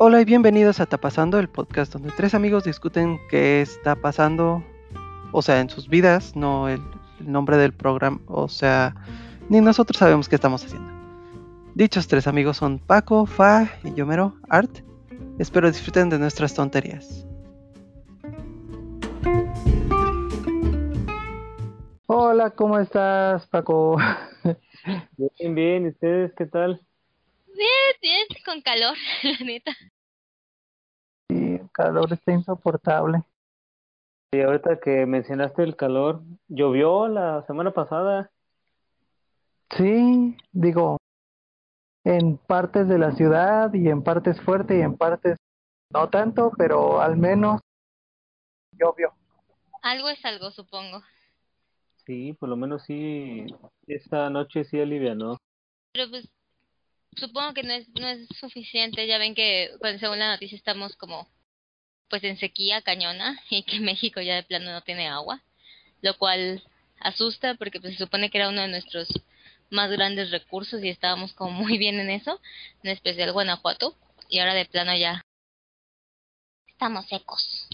Hola y bienvenidos a Tapasando, el podcast donde tres amigos discuten qué está pasando, o sea, en sus vidas, no el, el nombre del programa, o sea, ni nosotros sabemos qué estamos haciendo. Dichos tres amigos son Paco, Fa y Yomero Art. Espero disfruten de nuestras tonterías. Hola, ¿cómo estás, Paco? Bien, bien, ¿y ustedes qué tal? Bien, bien, con calor, la neta. El calor está insoportable. Y ahorita que mencionaste el calor, llovió la semana pasada. Sí, digo, en partes de la ciudad y en partes fuerte y en partes no tanto, pero al menos llovió. Algo es algo, supongo. Sí, por lo menos sí, esta noche sí alivianó. Pero pues, supongo que no es, no es suficiente. Ya ven que, pues, según la noticia, estamos como, pues, en sequía cañona y que México ya de plano no tiene agua. Lo cual asusta porque pues, se supone que era uno de nuestros más grandes recursos y estábamos como muy bien en eso, en especial Guanajuato. Y ahora de plano ya estamos secos.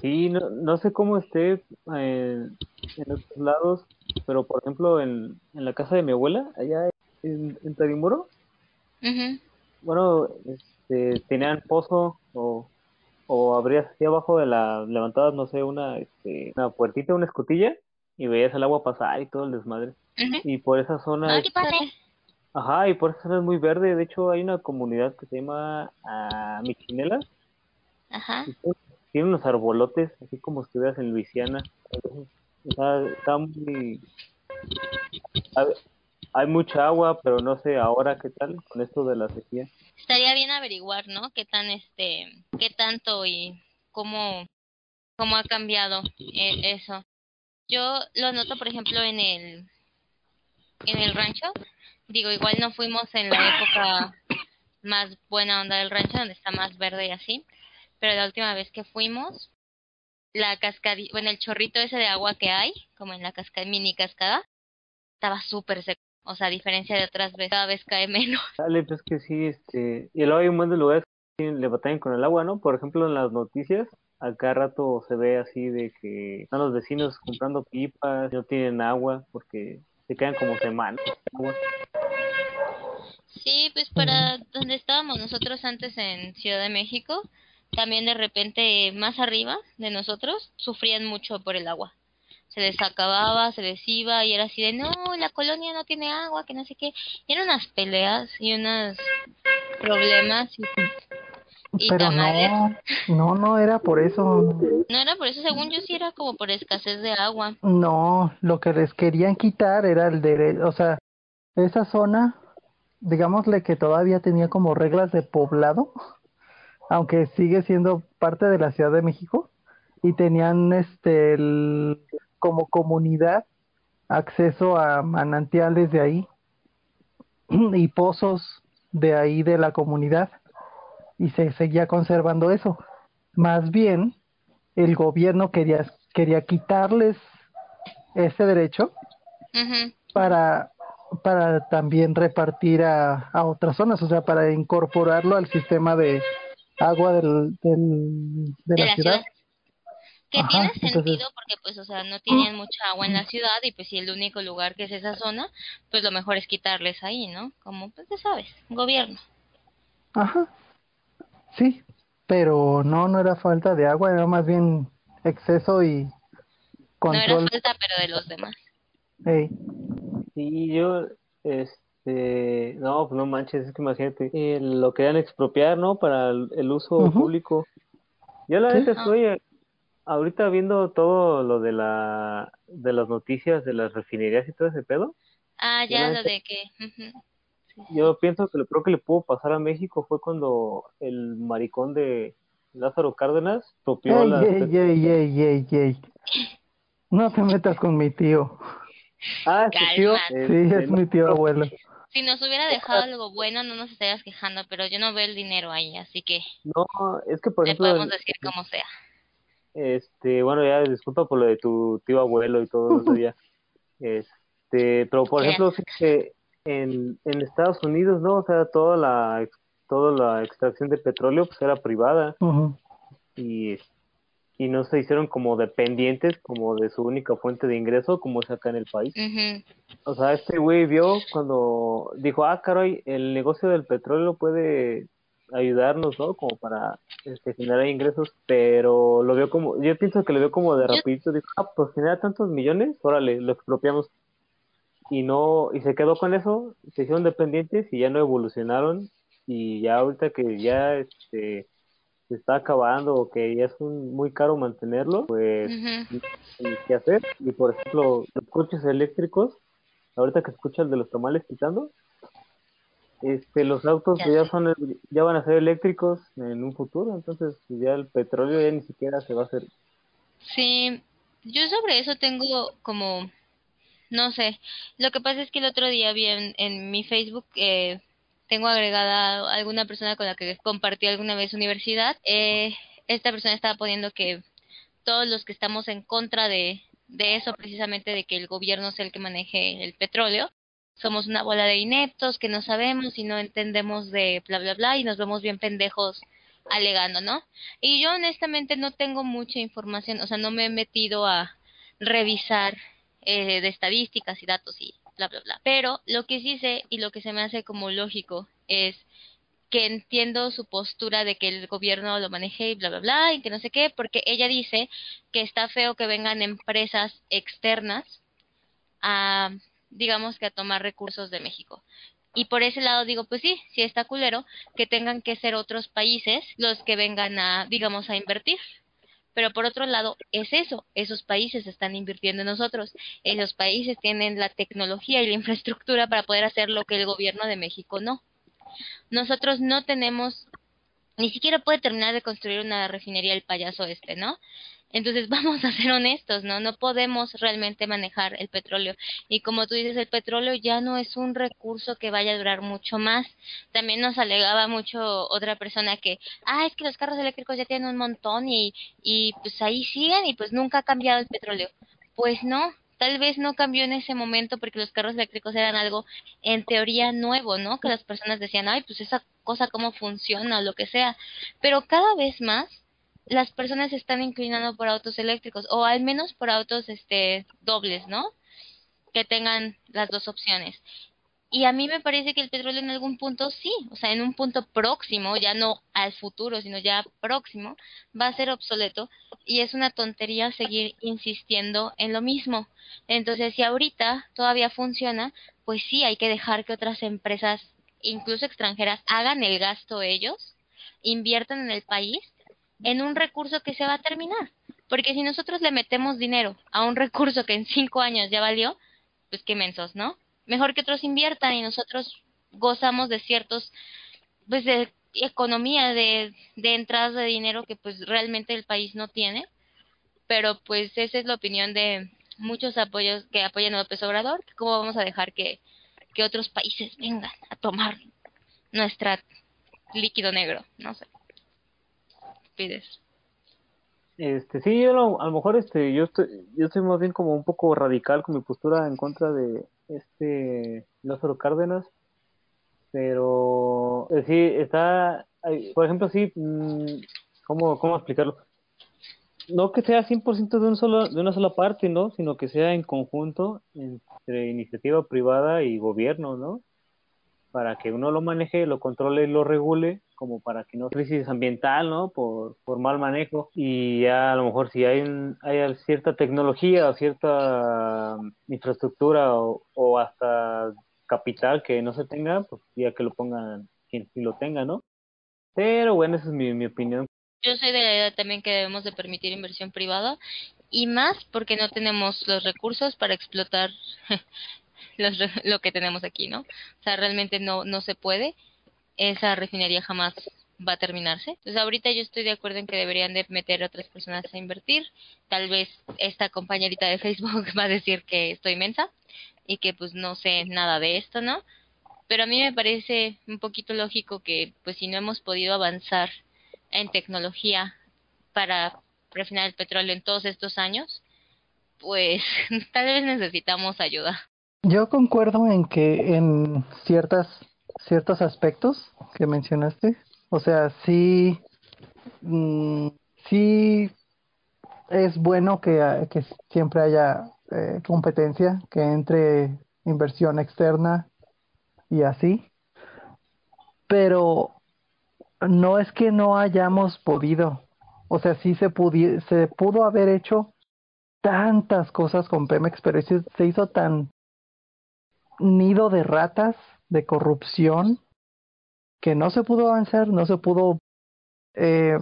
Sí, no, no sé cómo esté eh, en otros lados, pero por ejemplo en, en la casa de mi abuela, allá en, en Tarimuro, bueno, este, tenían pozo o, o abrías así abajo de la, levantabas, no sé, una, este, una puertita, una escotilla y veías el agua pasar y todo el desmadre. Y por esa zona, Ah, es- qué padre. ajá, y por esa zona es muy verde, de hecho hay una comunidad que se llama ah, Michinelas, Ajá. y tiene unos arbolotes, así como si estuvieras en Luisiana. Sea, está muy... Hay mucha agua, pero no sé ahora qué tal con esto de la sequía. Estaría bien averiguar, ¿no? Qué tan, este, qué tanto y cómo, cómo ha cambiado eh, eso. Yo lo noto, por ejemplo, en el, en el rancho. Digo, igual no fuimos en la época más buena onda del rancho, donde está más verde y así. Pero la última vez que fuimos, la cascadilla, bueno, el chorrito ese de agua que hay, como en la cascada, mini cascada, estaba súper seco. O sea, a diferencia de otras veces, cada vez cae menos. Dale, pues que sí, este... Y luego hay un buen de lugares que le batallan con el agua, ¿no? Por ejemplo, en las noticias, a cada rato se ve así de que están los vecinos comprando pipas, no tienen agua porque se quedan como semanas agua. Sí, pues para donde estábamos nosotros antes en Ciudad de México, también de repente más arriba de nosotros sufrían mucho por el agua. Se les acababa, se les iba y era así de, no, la colonia no tiene agua, que no sé qué. Y eran unas peleas y unos problemas y, y Pero tamales. no, no, no era por eso. No era por eso, según yo sí era como por escasez de agua. No, lo que les querían quitar era el derecho, o sea, esa zona, digámosle que todavía tenía como reglas de poblado, aunque sigue siendo parte de la Ciudad de México, y tenían este el- como comunidad acceso a manantiales de ahí y pozos de ahí de la comunidad, y se seguía conservando eso. Más bien, el gobierno quería, quería quitarles ese derecho para, para también repartir a, a otras zonas, o sea, para incorporarlo al sistema de agua del, del, de de la ciudad. Que Ajá, tiene entonces- sentido porque pues, o sea, no tienen mucha agua en la ciudad y pues si el único lugar que es esa zona, pues lo mejor es quitarles ahí, ¿no? Como, pues ya sabes, gobierno. Ajá, sí, pero no, no era falta de agua, era más bien exceso y No era falta, pero de los demás. Ey, Sí, yo, este, no, pues no manches, es que imagínate, eh, lo querían expropiar, ¿no? Para el, el uso público. Yo la Sí. neta estoy eh, ahorita viendo todo lo de la, de las noticias de las refinerías y todo ese pedo. Ah, Yo ya la lo de que... Yo pienso que lo peor que le pudo pasar a México fue cuando el maricón de Lázaro Cárdenas expropió ey, las... ey, ey. No te metas con mi tío. Ah, su tío. Sí, es mi tío abuelo. Si nos hubiera dejado algo bueno, no nos estarías quejando, pero yo no veo el dinero ahí, así que no, es que por le ejemplo, podemos el- decir como sea. Este, bueno, ya disculpa por lo de tu tío abuelo y todo eso ya. Este, pero por ejemplo, fíjate, en, en Estados Unidos, ¿no? O sea, toda la, toda la extracción de petróleo pues era privada y y no se hicieron como dependientes como de su única fuente de ingreso como es acá en el país. O sea, este güey vio cuando dijo, ah, caray, el negocio del petróleo puede ayudarnos, ¿no? Como para este, generar ingresos, pero lo vio como, yo pienso que lo vio como de rapidito, dijo, ah, pues genera tantos millones, órale, lo expropiamos. Y no, y se quedó con eso, se hicieron dependientes y ya no evolucionaron y ya ahorita que ya, este, se está acabando o que ya es muy caro mantenerlo, pues qué hacer. Y por ejemplo, los coches eléctricos, ahorita que escuchas de los tamales quitando, este, los autos ya, son ya van a ser eléctricos en un futuro, entonces ya el petróleo ya ni siquiera se va a hacer. Sí, yo sobre eso tengo como no sé, lo que pasa es que el otro día vi en, en mi Facebook eh, tengo agregada alguna persona con la que compartí alguna vez universidad. Eh, esta persona estaba poniendo que todos los que estamos en contra de, de eso, precisamente de que el gobierno sea el que maneje el petróleo, somos una bola de ineptos que no sabemos y no entendemos de bla, bla, bla y nos vemos bien pendejos alegando, ¿no? Y yo honestamente no tengo mucha información, o sea, no me he metido a revisar eh, de estadísticas y datos y bla, bla, bla. Pero lo que sí sé y lo que se me hace como lógico es que entiendo su postura de que el gobierno lo maneje y bla, bla, bla, y que no sé qué, porque ella dice que está feo que vengan empresas externas a, digamos que a tomar recursos de México. Y por ese lado digo, pues sí, sí está culero que tengan que ser otros países los que vengan a, digamos, a invertir. Pero por otro lado, es eso, esos países están invirtiendo en nosotros, esos países tienen la tecnología y la infraestructura para poder hacer lo que el gobierno de México no. Nosotros no tenemos, ni siquiera puede terminar de construir una refinería el payaso este, ¿no? Entonces vamos a ser honestos, ¿no? No podemos realmente manejar el petróleo. Y como tú dices, el petróleo ya no es un recurso que vaya a durar mucho más. También nos alegaba mucho otra persona que, ah, es que los carros eléctricos ya tienen un montón y, y pues ahí siguen y pues nunca ha cambiado el petróleo. Pues no, tal vez no cambió en ese momento porque los carros eléctricos eran algo en teoría nuevo, ¿no? Que las personas decían, ay, pues esa cosa cómo funciona o lo que sea. Pero cada vez más las personas están inclinando por autos eléctricos o al menos por autos este dobles, ¿no? Que tengan las dos opciones. Y a mí me parece que el petróleo en algún punto sí, o sea, en un punto próximo, ya no al futuro, sino ya próximo, va a ser obsoleto y es una tontería seguir insistiendo en lo mismo. Entonces, si ahorita todavía funciona, pues sí, hay que dejar que otras empresas, incluso extranjeras, hagan el gasto ellos, inviertan en el país en un recurso que se va a terminar. Porque si nosotros le metemos dinero a un recurso que en cinco años ya valió, pues qué mensos, ¿no? Mejor que otros inviertan y nosotros gozamos de ciertos, pues de economía, de, de entradas de dinero que pues realmente el país no tiene. Pero pues esa es la opinión de muchos apoyos que apoyan a López Obrador, cómo vamos a dejar que, que otros países vengan a tomar nuestra líquido negro, no sé pides. Este, sí, yo a lo mejor este, yo estoy, yo estoy más bien como un poco radical con mi postura en contra de este Lázaro Cárdenas, pero eh, sí, está, por ejemplo, sí, mm, ¿cómo, cómo explicarlo? No que sea 100% de, un solo, de una sola parte, ¿no? Sino que sea en conjunto entre iniciativa privada y gobierno, ¿no? Para que uno lo maneje, lo controle y lo regule como para que no crisis ambiental, ¿no? Por, mal manejo y ya a lo mejor si hay, hay cierta tecnología o cierta um, infraestructura o, hasta capital que no se tenga, pues ya que lo pongan quien sí lo tenga, ¿no? Pero bueno, esa es mi, mi opinión. Yo soy de la idea también que debemos de permitir inversión privada y más porque no tenemos los recursos para explotar lo que tenemos aquí, ¿no? O sea, realmente no, no se puede esa refinería jamás va a terminarse. Entonces ahorita yo estoy de acuerdo en que deberían de meter a otras personas a invertir. Tal vez esta compañerita de Facebook va a decir que estoy mensa y que pues no sé nada de esto, ¿no? Pero a mí me parece un poquito lógico que pues si no hemos podido avanzar en tecnología para refinar el petróleo en todos estos años, pues tal vez necesitamos ayuda. Yo concuerdo en que en ciertas ciertos aspectos que mencionaste. O sea, sí, mm, sí es bueno que, que siempre haya eh, competencia, que entre inversión externa y así. Pero no es que no hayamos podido. O sea, sí se, se pudo haber hecho tantas cosas con Pemex, pero se, se hizo tan nido de ratas, de corrupción, que no se pudo avanzar, no se pudo eh,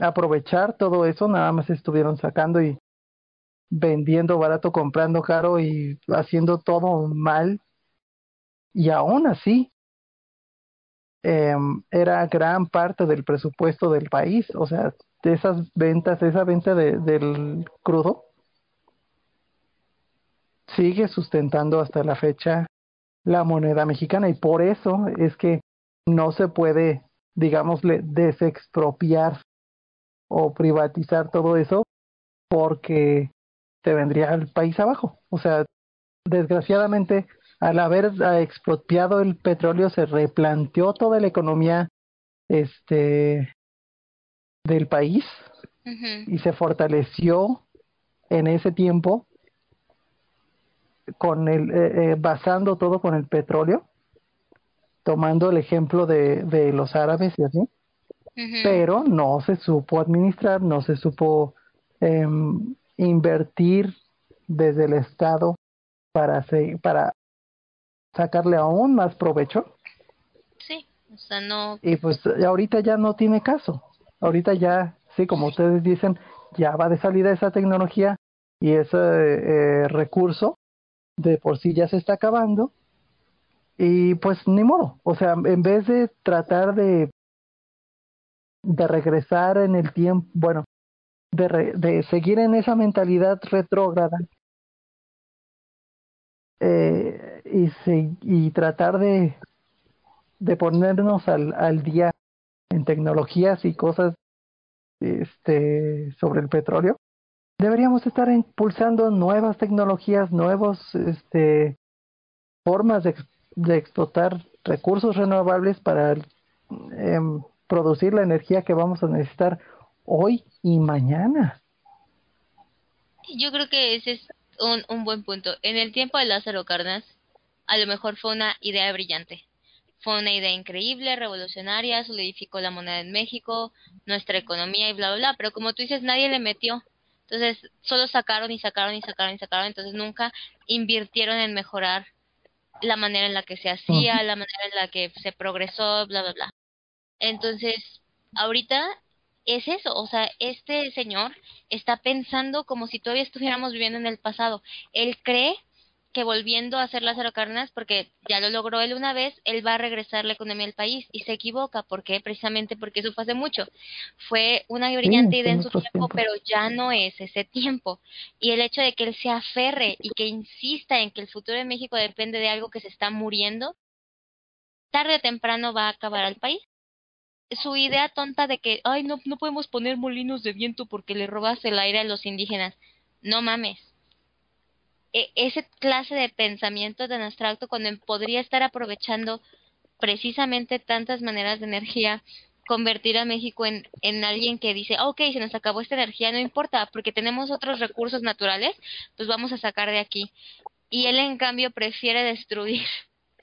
aprovechar todo eso, nada más estuvieron sacando y vendiendo barato, comprando caro y haciendo todo mal. Y aún así, eh, era gran parte del presupuesto del país, o sea, de esas ventas, esa venta de, del crudo, sigue sustentando hasta la fecha la moneda mexicana y por eso es que no se puede, digámosle, desexpropiar o privatizar todo eso porque se vendría al país abajo. O sea, desgraciadamente, al haber expropiado el petróleo, se replanteó toda la economía este del país y se fortaleció en ese tiempo con el eh, eh, basando todo con el petróleo tomando el ejemplo de, de los árabes y así. Pero no se supo administrar no se supo eh, invertir desde el estado para para sacarle aún más provecho. Sí o sea no. Y pues ahorita ya no tiene caso. Ahorita ya sí como ustedes dicen ya va de salida esa tecnología y ese eh, recurso de por sí ya se está acabando y pues ni modo, o sea, en vez de tratar de de regresar en el tiempo, bueno, de, de seguir en esa mentalidad retrógrada eh, y, se, y tratar de, de ponernos al, al día en tecnologías y cosas este sobre el petróleo deberíamos estar impulsando nuevas tecnologías, nuevos este, formas de, de explotar recursos renovables para em, producir la energía que vamos a necesitar hoy y mañana. Yo creo que ese es un, un buen punto. En el tiempo de Lázaro Cárdenas, a lo mejor fue una idea brillante. Fue una idea increíble, revolucionaria, solidificó la moneda en México, nuestra economía y bla, bla, bla. Pero como tú dices, nadie le metió entonces, solo sacaron y sacaron y sacaron y sacaron, entonces nunca invirtieron en mejorar la manera en la que se hacía, la manera en la que se progresó, bla, bla, bla. Entonces, ahorita es eso, o sea, este señor está pensando como si todavía estuviéramos viviendo en el pasado. Él cree que volviendo a hacer Lázaro Cárdenas, porque ya lo logró él una vez, él va a regresar la economía al país y se equivoca. ¿Por qué? Precisamente porque eso fue hace mucho. Fue una brillante idea en su tiempo, pero ya no es ese tiempo. Y el hecho de que él se aferre y que insista en que el futuro de México depende de algo que se está muriendo, tarde o temprano va a acabar al país. Su idea tonta de que, ay, no, no podemos poner molinos de viento porque le robas el aire a los indígenas. No mames ese clase de pensamiento tan abstracto cuando podría estar aprovechando precisamente tantas maneras de energía, convertir a México en, en alguien que dice, ok, se nos acabó esta energía, no importa, porque tenemos otros recursos naturales, pues vamos a sacar de aquí. Y él, en cambio, prefiere destruir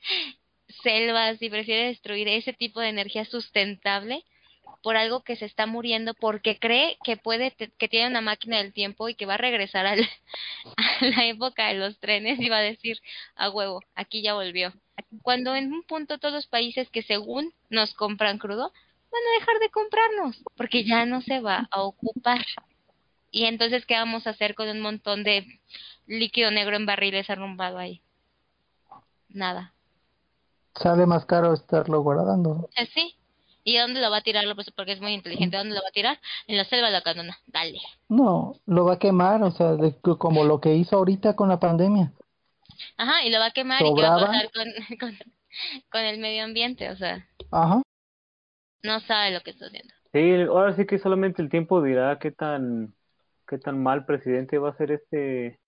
selvas y prefiere destruir ese tipo de energía sustentable por algo que se está muriendo porque cree que puede que tiene una máquina del tiempo y que va a regresar a la época de los trenes y va a decir a huevo aquí ya volvió cuando en un punto todos los países que según nos compran crudo van a dejar de comprarnos porque ya no se va a ocupar. Y entonces qué vamos a hacer con un montón de líquido negro en barriles arrumbado ahí nada. Sale más caro estarlo guardando. Eh, sí ¿Y dónde lo va a tirar? Pues porque es muy inteligente. ¿Dónde lo va a tirar? En la selva de la canona. Dale. No, lo va a quemar, o sea, como lo que hizo ahorita con la pandemia. Ajá, y lo va a quemar y qué va a pasar con, con, el medio ambiente, o sea. Ajá. No sabe lo que está haciendo. Sí, ahora sí que solamente el tiempo dirá qué tan qué tan mal presidente va a ser este,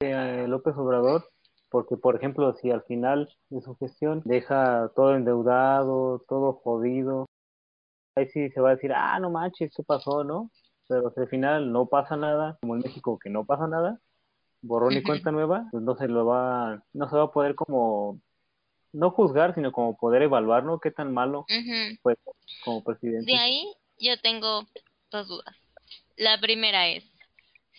este López Obrador porque por ejemplo, si al final de su gestión deja todo endeudado, todo jodido, ahí sí se va a decir, ah, no manches, ¿qué pasó, no? Pero si al final no pasa nada, como en México que no pasa nada, borrón y cuenta nueva, pues no se lo va, no se va a poder como no juzgar, sino como poder evaluar, ¿no? Qué tan malo fue como presidente. De ahí yo tengo dos dudas. La primera es,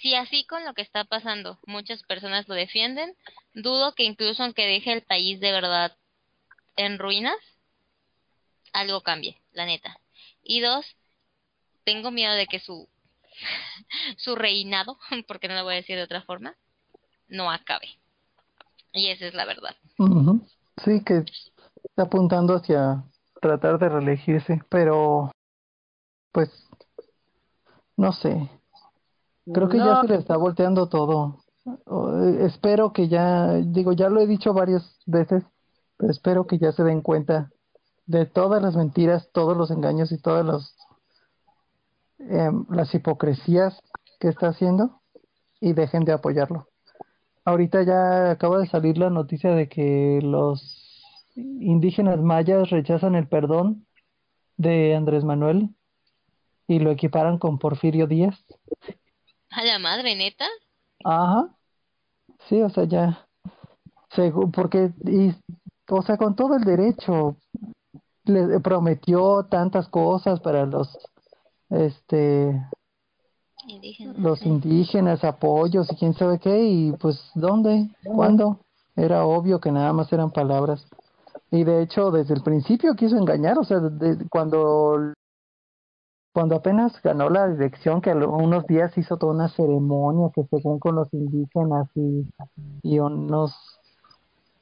si así con lo que está pasando muchas personas lo defienden, dudo que incluso aunque deje el país de verdad en ruinas, algo cambie, la neta. Y dos, tengo miedo de que su su reinado, porque no lo voy a decir de otra forma, no acabe. Y esa es la verdad. Sí, que está apuntando hacia tratar de reelegirse, pero pues no sé. Creo que ya se le está volteando todo. Eh, espero que ya, digo, ya lo he dicho varias veces, pero espero que ya se den cuenta de todas las mentiras, todos los engaños y todas los, em, las hipocresías que está haciendo y dejen de apoyarlo. Ahorita ya acaba de salir la noticia de que los indígenas mayas rechazan el perdón de Andrés Manuel y lo equiparan con Porfirio Díaz. A la madre, neta. Ajá. Sí, o sea, ya. porque, y, o sea, con todo el derecho, le prometió tantas cosas para los, este, los indígenas, apoyos y quién sabe qué, y pues, ¿dónde? ¿Cuándo? Era obvio que nada más eran palabras. Y de hecho, desde el principio quiso engañar, o sea, cuando cuando apenas ganó la dirección, que a unos días hizo toda una ceremonia que según con los indígenas y, y unos,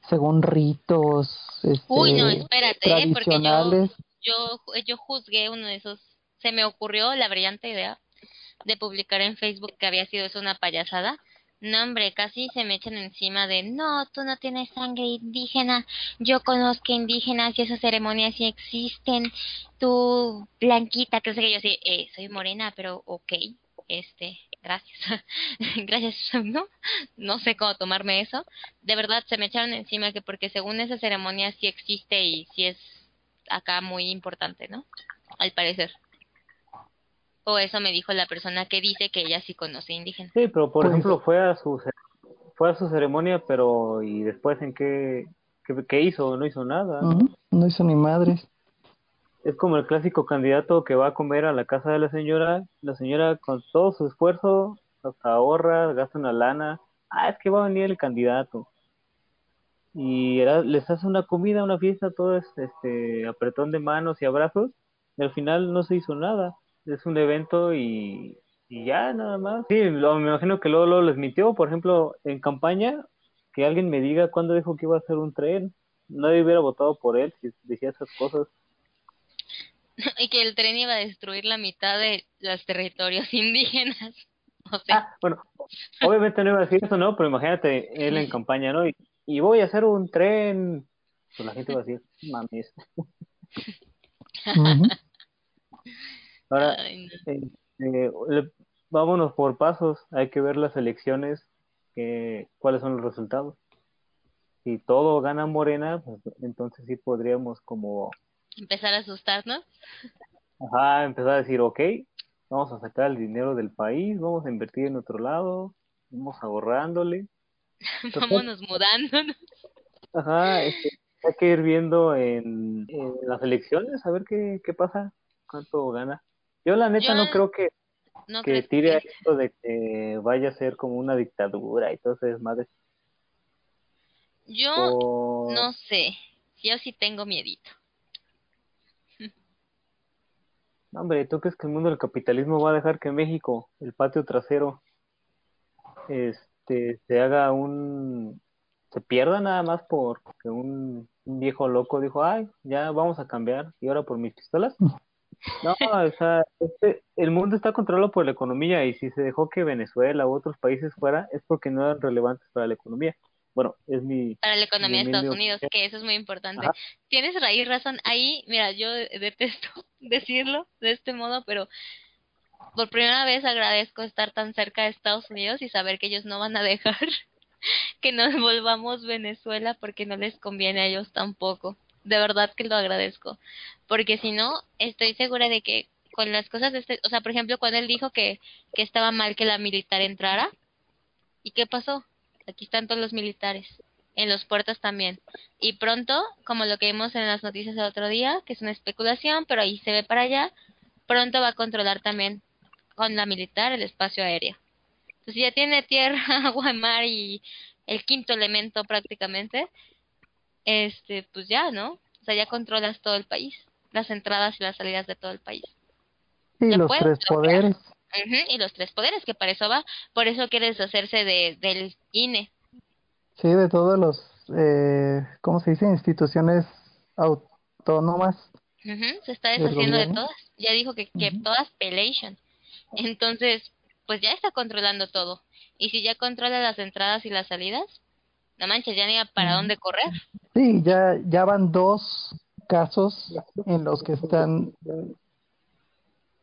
según ritos, este, Uy, no, espérate, ¿eh? porque yo, yo, yo juzgué uno de esos, se me ocurrió la brillante idea de publicar en Facebook que había sido eso una payasada. No, hombre, casi se me echan encima de, no, tú no tienes sangre indígena, yo conozco indígenas y esas ceremonias sí existen, tú blanquita, que sé que yo sí, eh, soy morena, pero ok, este, gracias, gracias, ¿no? No sé cómo tomarme eso. De verdad, se me echaron encima que porque según esa ceremonia sí existe y sí es acá muy importante, ¿no? Al parecer. O eso me dijo la persona que dice que ella sí conoce indígenas. Sí, pero por pues, ejemplo fue a su fue a su ceremonia, pero ¿y después en qué, qué, hizo? No hizo nada. No hizo ni madres. Es como el clásico candidato que va a comer a la casa de la señora, la señora con todo su esfuerzo hasta ahorra, gasta una lana, ah, es que va a venir el candidato. Y les hace una comida, una fiesta, todo este apretón de manos y abrazos, y al final no se hizo nada es un evento y, ya nada más. Sí, lo, me imagino que luego, lo les mintió, por ejemplo, en campaña, que alguien me diga cuándo dijo que iba a hacer un tren. Nadie hubiera votado por él si decía esas cosas. y que el tren iba a destruir la mitad de los territorios indígenas. O sea. Ah, bueno, obviamente no iba a decir eso, ¿no? Pero imagínate él en campaña, ¿no? Y, voy a hacer un tren. Pues la gente va a decir, mames. Ahora, este, vámonos por pasos, hay que ver las elecciones, cuáles son los resultados. Si todo gana Morena, pues, entonces sí podríamos como... Empezar a asustarnos. Ajá, empezar a decir, ok, vamos a sacar el dinero del país, vamos a invertir en otro lado, vamos ahorrándole. Vámonos mudándonos. Ajá, este, hay que ir viendo en, en, las elecciones a ver qué, qué pasa, cuánto gana. Yo la neta no creo que, que tire esto de que vaya a ser como una dictadura y todo eso es madre. Yo no sé, yo sí tengo miedito. Hombre, ¿tú crees que el mundo del capitalismo va a dejar que México, el patio trasero, este, se haga un, se pierda nada más porque un, un viejo loco dijo, ay, ya vamos a cambiar y ahora por mis pistolas? No, o sea, este, el mundo está controlado por la economía y si se dejó que Venezuela u otros países fuera es porque no eran relevantes para la economía. Bueno, es mi... Para la economía de Estados Unidos, que eso es muy importante. Tienes raíz, razón. Ahí, mira, yo detesto decirlo de este modo, pero por primera vez agradezco estar tan cerca de Estados Unidos y saber que ellos no van a dejar que nos volvamos Venezuela porque no les conviene a ellos tampoco. De verdad que lo agradezco. Porque si no, estoy segura de que con las cosas, de este, o sea, por ejemplo, cuando él dijo que, que estaba mal que la militar entrara, ¿y qué pasó? Aquí están todos los militares, en los puertos también. Y pronto, como lo que vimos en las noticias el otro día, que es una especulación, pero ahí se ve para allá, pronto va a controlar también con la militar el espacio aéreo. Entonces ya tiene tierra, agua, mar y el quinto elemento prácticamente, este, pues ya, ¿no? O sea, ya controlas todo el país, las entradas y las salidas de todo el país. Y los tres poderes. y los tres poderes, que para eso va. Por eso quiere deshacerse de, del INE. Sí, de todos los, eh, ¿cómo se dice? Instituciones autónomas. se está deshaciendo de todas. Ya dijo que, que todas pelation. Entonces, pues ya está controlando todo. Y si ya controla las entradas y las salidas, no manches, ya ni para dónde correr. Sí, ya, ya van dos casos en los que están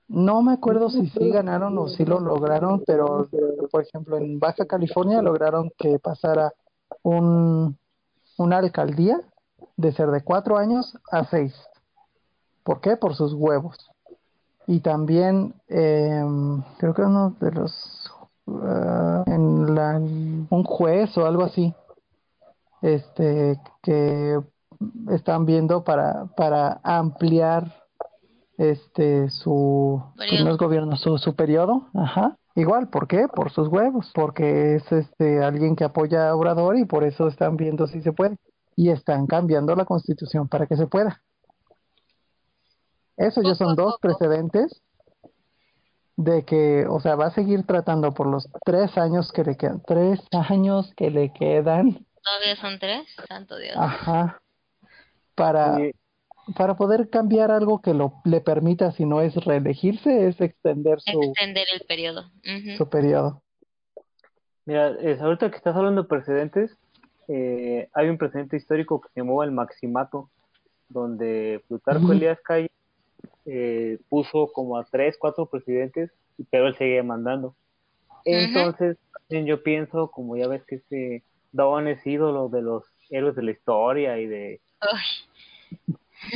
no me acuerdo si sí ganaron o si lo lograron, pero por ejemplo en Baja California lograron que pasara un, una alcaldía de ser de cuatro años a seis. ¿Por qué? Por sus huevos. Y también eh, creo que uno de los uh, en la, un juez o algo así este que están viendo para para ampliar este su no es gobierno su, su periodo ajá igual ¿por qué? por sus huevos porque es este alguien que apoya a Obrador y por eso están viendo si se puede y están cambiando la constitución para que se pueda eso ya son dos precedentes de que, o sea, va a seguir tratando por los tres años que le quedan, tres años que le quedan. Todavía son tres, santo Dios. Ajá. Para, para poder cambiar algo que lo, le permita, si no es reelegirse, es extender su... Extender el periodo. Su periodo. Mira, es, ahorita que estás hablando de precedentes, eh, hay un precedente histórico que se llamó el Maximato, donde Plutarco Elías Calle eh, puso como a tres, cuatro presidentes, pero él seguía mandando. Entonces, yo pienso, como ya ves que este Don es ídolo de los héroes de la historia y de...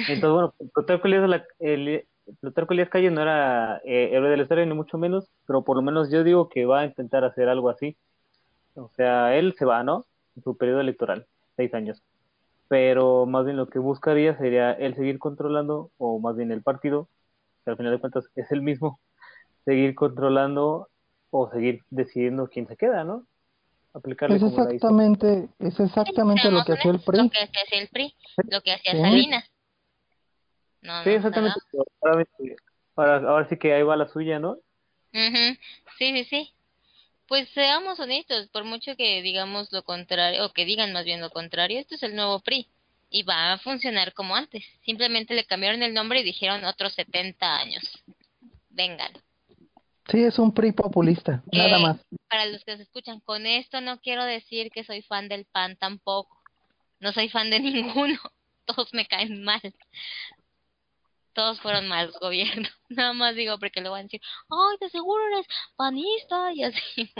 Entonces, bueno, Plutarco Elías, el, Plutarco Elías Calle no era eh, héroe de la historia, ni mucho menos, pero por lo menos yo digo que va a intentar hacer algo así. O sea, él se va, ¿no? En su periodo electoral, seis años. Pero más bien lo que buscaría sería él seguir controlando, o más bien el partido, que al final de cuentas es el mismo, seguir controlando o seguir decidiendo quién se queda, ¿no? Aplicarle es exactamente, es exactamente lo que hacía el PRI. Lo que hacía el PRI, lo que hacía Salinas sí, exactamente. Ahora, ahora, sí que ahí va la suya, ¿no? Sí, sí, sí. Pues seamos honestos, por mucho que digamos lo contrario, o que digan más bien lo contrario, esto es el nuevo PRI y va a funcionar como antes. Simplemente le cambiaron el nombre y dijeron otros 70 años. Vengan. Sí, es un PRI populista, nada más. Para los que se escuchan, con esto no quiero decir que soy fan del PAN tampoco. No soy fan de ninguno. Todos me caen mal todos fueron malos gobiernos. Nada más digo porque lo van a decir, ay, de seguro eres panista y así.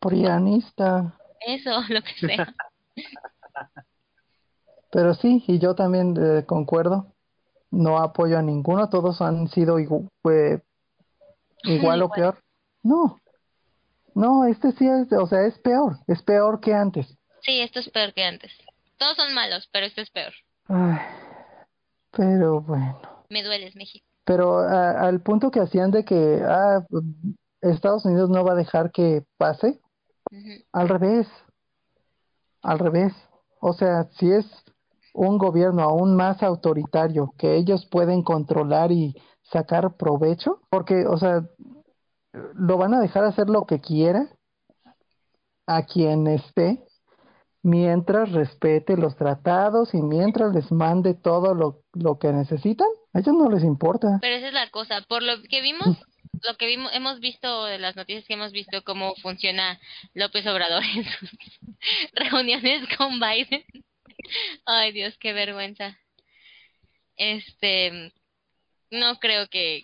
Prianista. Eso, lo que sea. Pero sí, y yo también eh, concuerdo. No apoyo a ninguno, todos han sido igual o peor. No, no, este sí es, o sea, es peor, es peor que antes. Sí, esto es peor que antes. Todos son malos, pero este es peor. Ay, pero bueno me dueles México. Pero al punto que hacían de que ah, Estados Unidos no va a dejar que pase, al revés, al revés. O sea, si es un gobierno aún más autoritario que ellos pueden controlar y sacar provecho, porque, o sea, lo van a dejar hacer lo que quiera a quien esté mientras respete los tratados y mientras les mande todo lo, lo que necesitan. A ellos no les importa. Pero esa es la cosa. Por lo que vimos, lo que vimos, hemos visto de las noticias que hemos visto cómo funciona López Obrador en sus reuniones con Biden. Ay, Dios, qué vergüenza. Este, no creo que,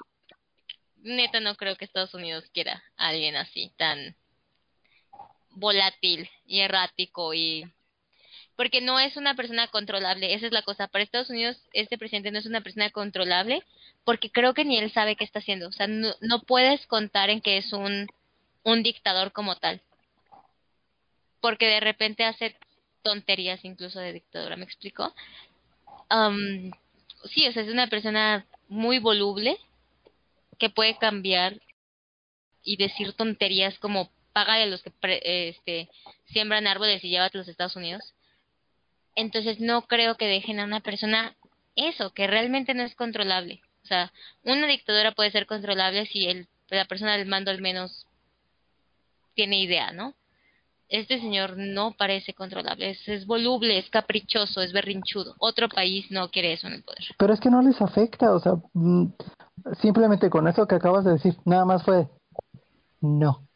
neta, no creo que Estados Unidos quiera a alguien así, tan volátil y errático y porque no es una persona controlable, esa es la cosa. Para Estados Unidos este presidente no es una persona controlable porque creo que ni él sabe qué está haciendo. O sea, no, no puedes contar en que es un, un dictador como tal. Porque de repente hace tonterías incluso de dictadura, ¿me explico? Um, sí, o sea, es una persona muy voluble que puede cambiar y decir tonterías como paga a los que este, siembran árboles y llévate a los Estados Unidos. Entonces no creo que dejen a una persona eso, que realmente no es controlable. O sea, una dictadura puede ser controlable si el, la persona del mando al menos tiene idea, ¿no? Este señor no parece controlable, es, es, voluble, es caprichoso, es berrinchudo. Otro país no quiere eso en el poder. Pero es que no les afecta, o sea, mm, simplemente con eso que acabas de decir, nada más fue no.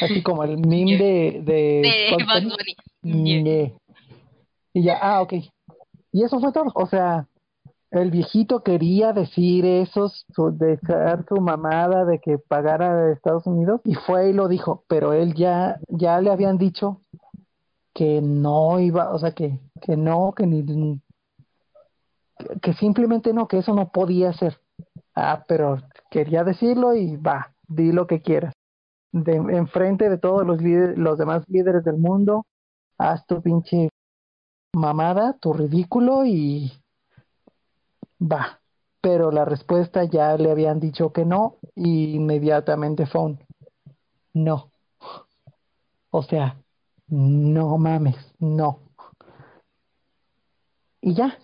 Así como el meme de... De, de Y ya, ah, ok. Y eso fue todo. O sea, el viejito quería decir eso, su, dejar su mamada de que pagara a Estados Unidos y fue y lo dijo, pero él ya, ya le habían dicho que no iba, o sea, que, que no, que ni, que simplemente no, que eso no podía ser. Ah, pero quería decirlo y va, di lo que quieras. De, enfrente de todos los, los demás líderes del mundo, haz tu pinche mamada, tu ridículo y va. Pero la respuesta ya le habían dicho que no y inmediatamente fue un no. O sea, no mames, no. Y ya.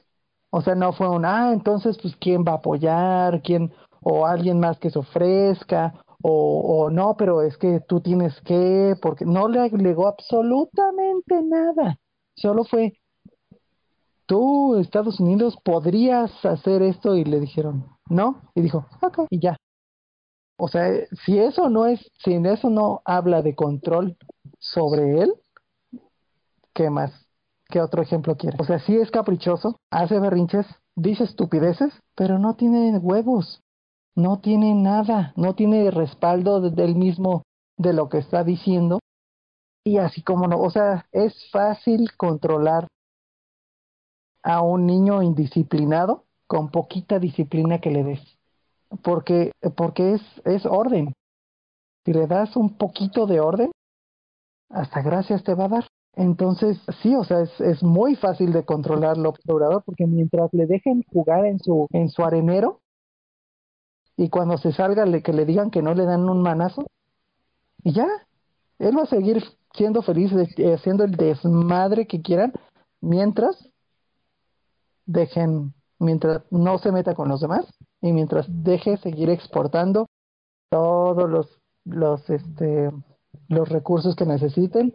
O sea, no fue un, ah, entonces, pues, ¿quién va a apoyar? ¿Quién? O alguien más que se ofrezca. O, o no, pero es que tú tienes que, porque no le agregó absolutamente nada. Solo fue, tú, Estados Unidos, podrías hacer esto y le dijeron, no, y dijo, ok, y ya. O sea, si eso no es, si eso no habla de control sobre él, ¿qué más? ¿Qué otro ejemplo quieres? O sea, sí es caprichoso, hace berrinches, dice estupideces, pero no tiene huevos, no tiene nada, no tiene respaldo del mismo de lo que está diciendo. Y así como no, o sea, es fácil controlar a un niño indisciplinado con poquita disciplina que le des. Porque, porque es, es orden. Si le das un poquito de orden, hasta gracias te va a dar. Entonces, sí, o sea, es, es muy fácil de controlar el observador porque mientras le dejen jugar en su, en su arenero y cuando se salga le, que le digan que no le dan un manazo, y ya, él va a seguir siendo feliz, eh, haciendo el desmadre que quieran, mientras dejen, mientras no se meta con los demás y mientras deje seguir exportando todos los, los, este, los recursos que necesiten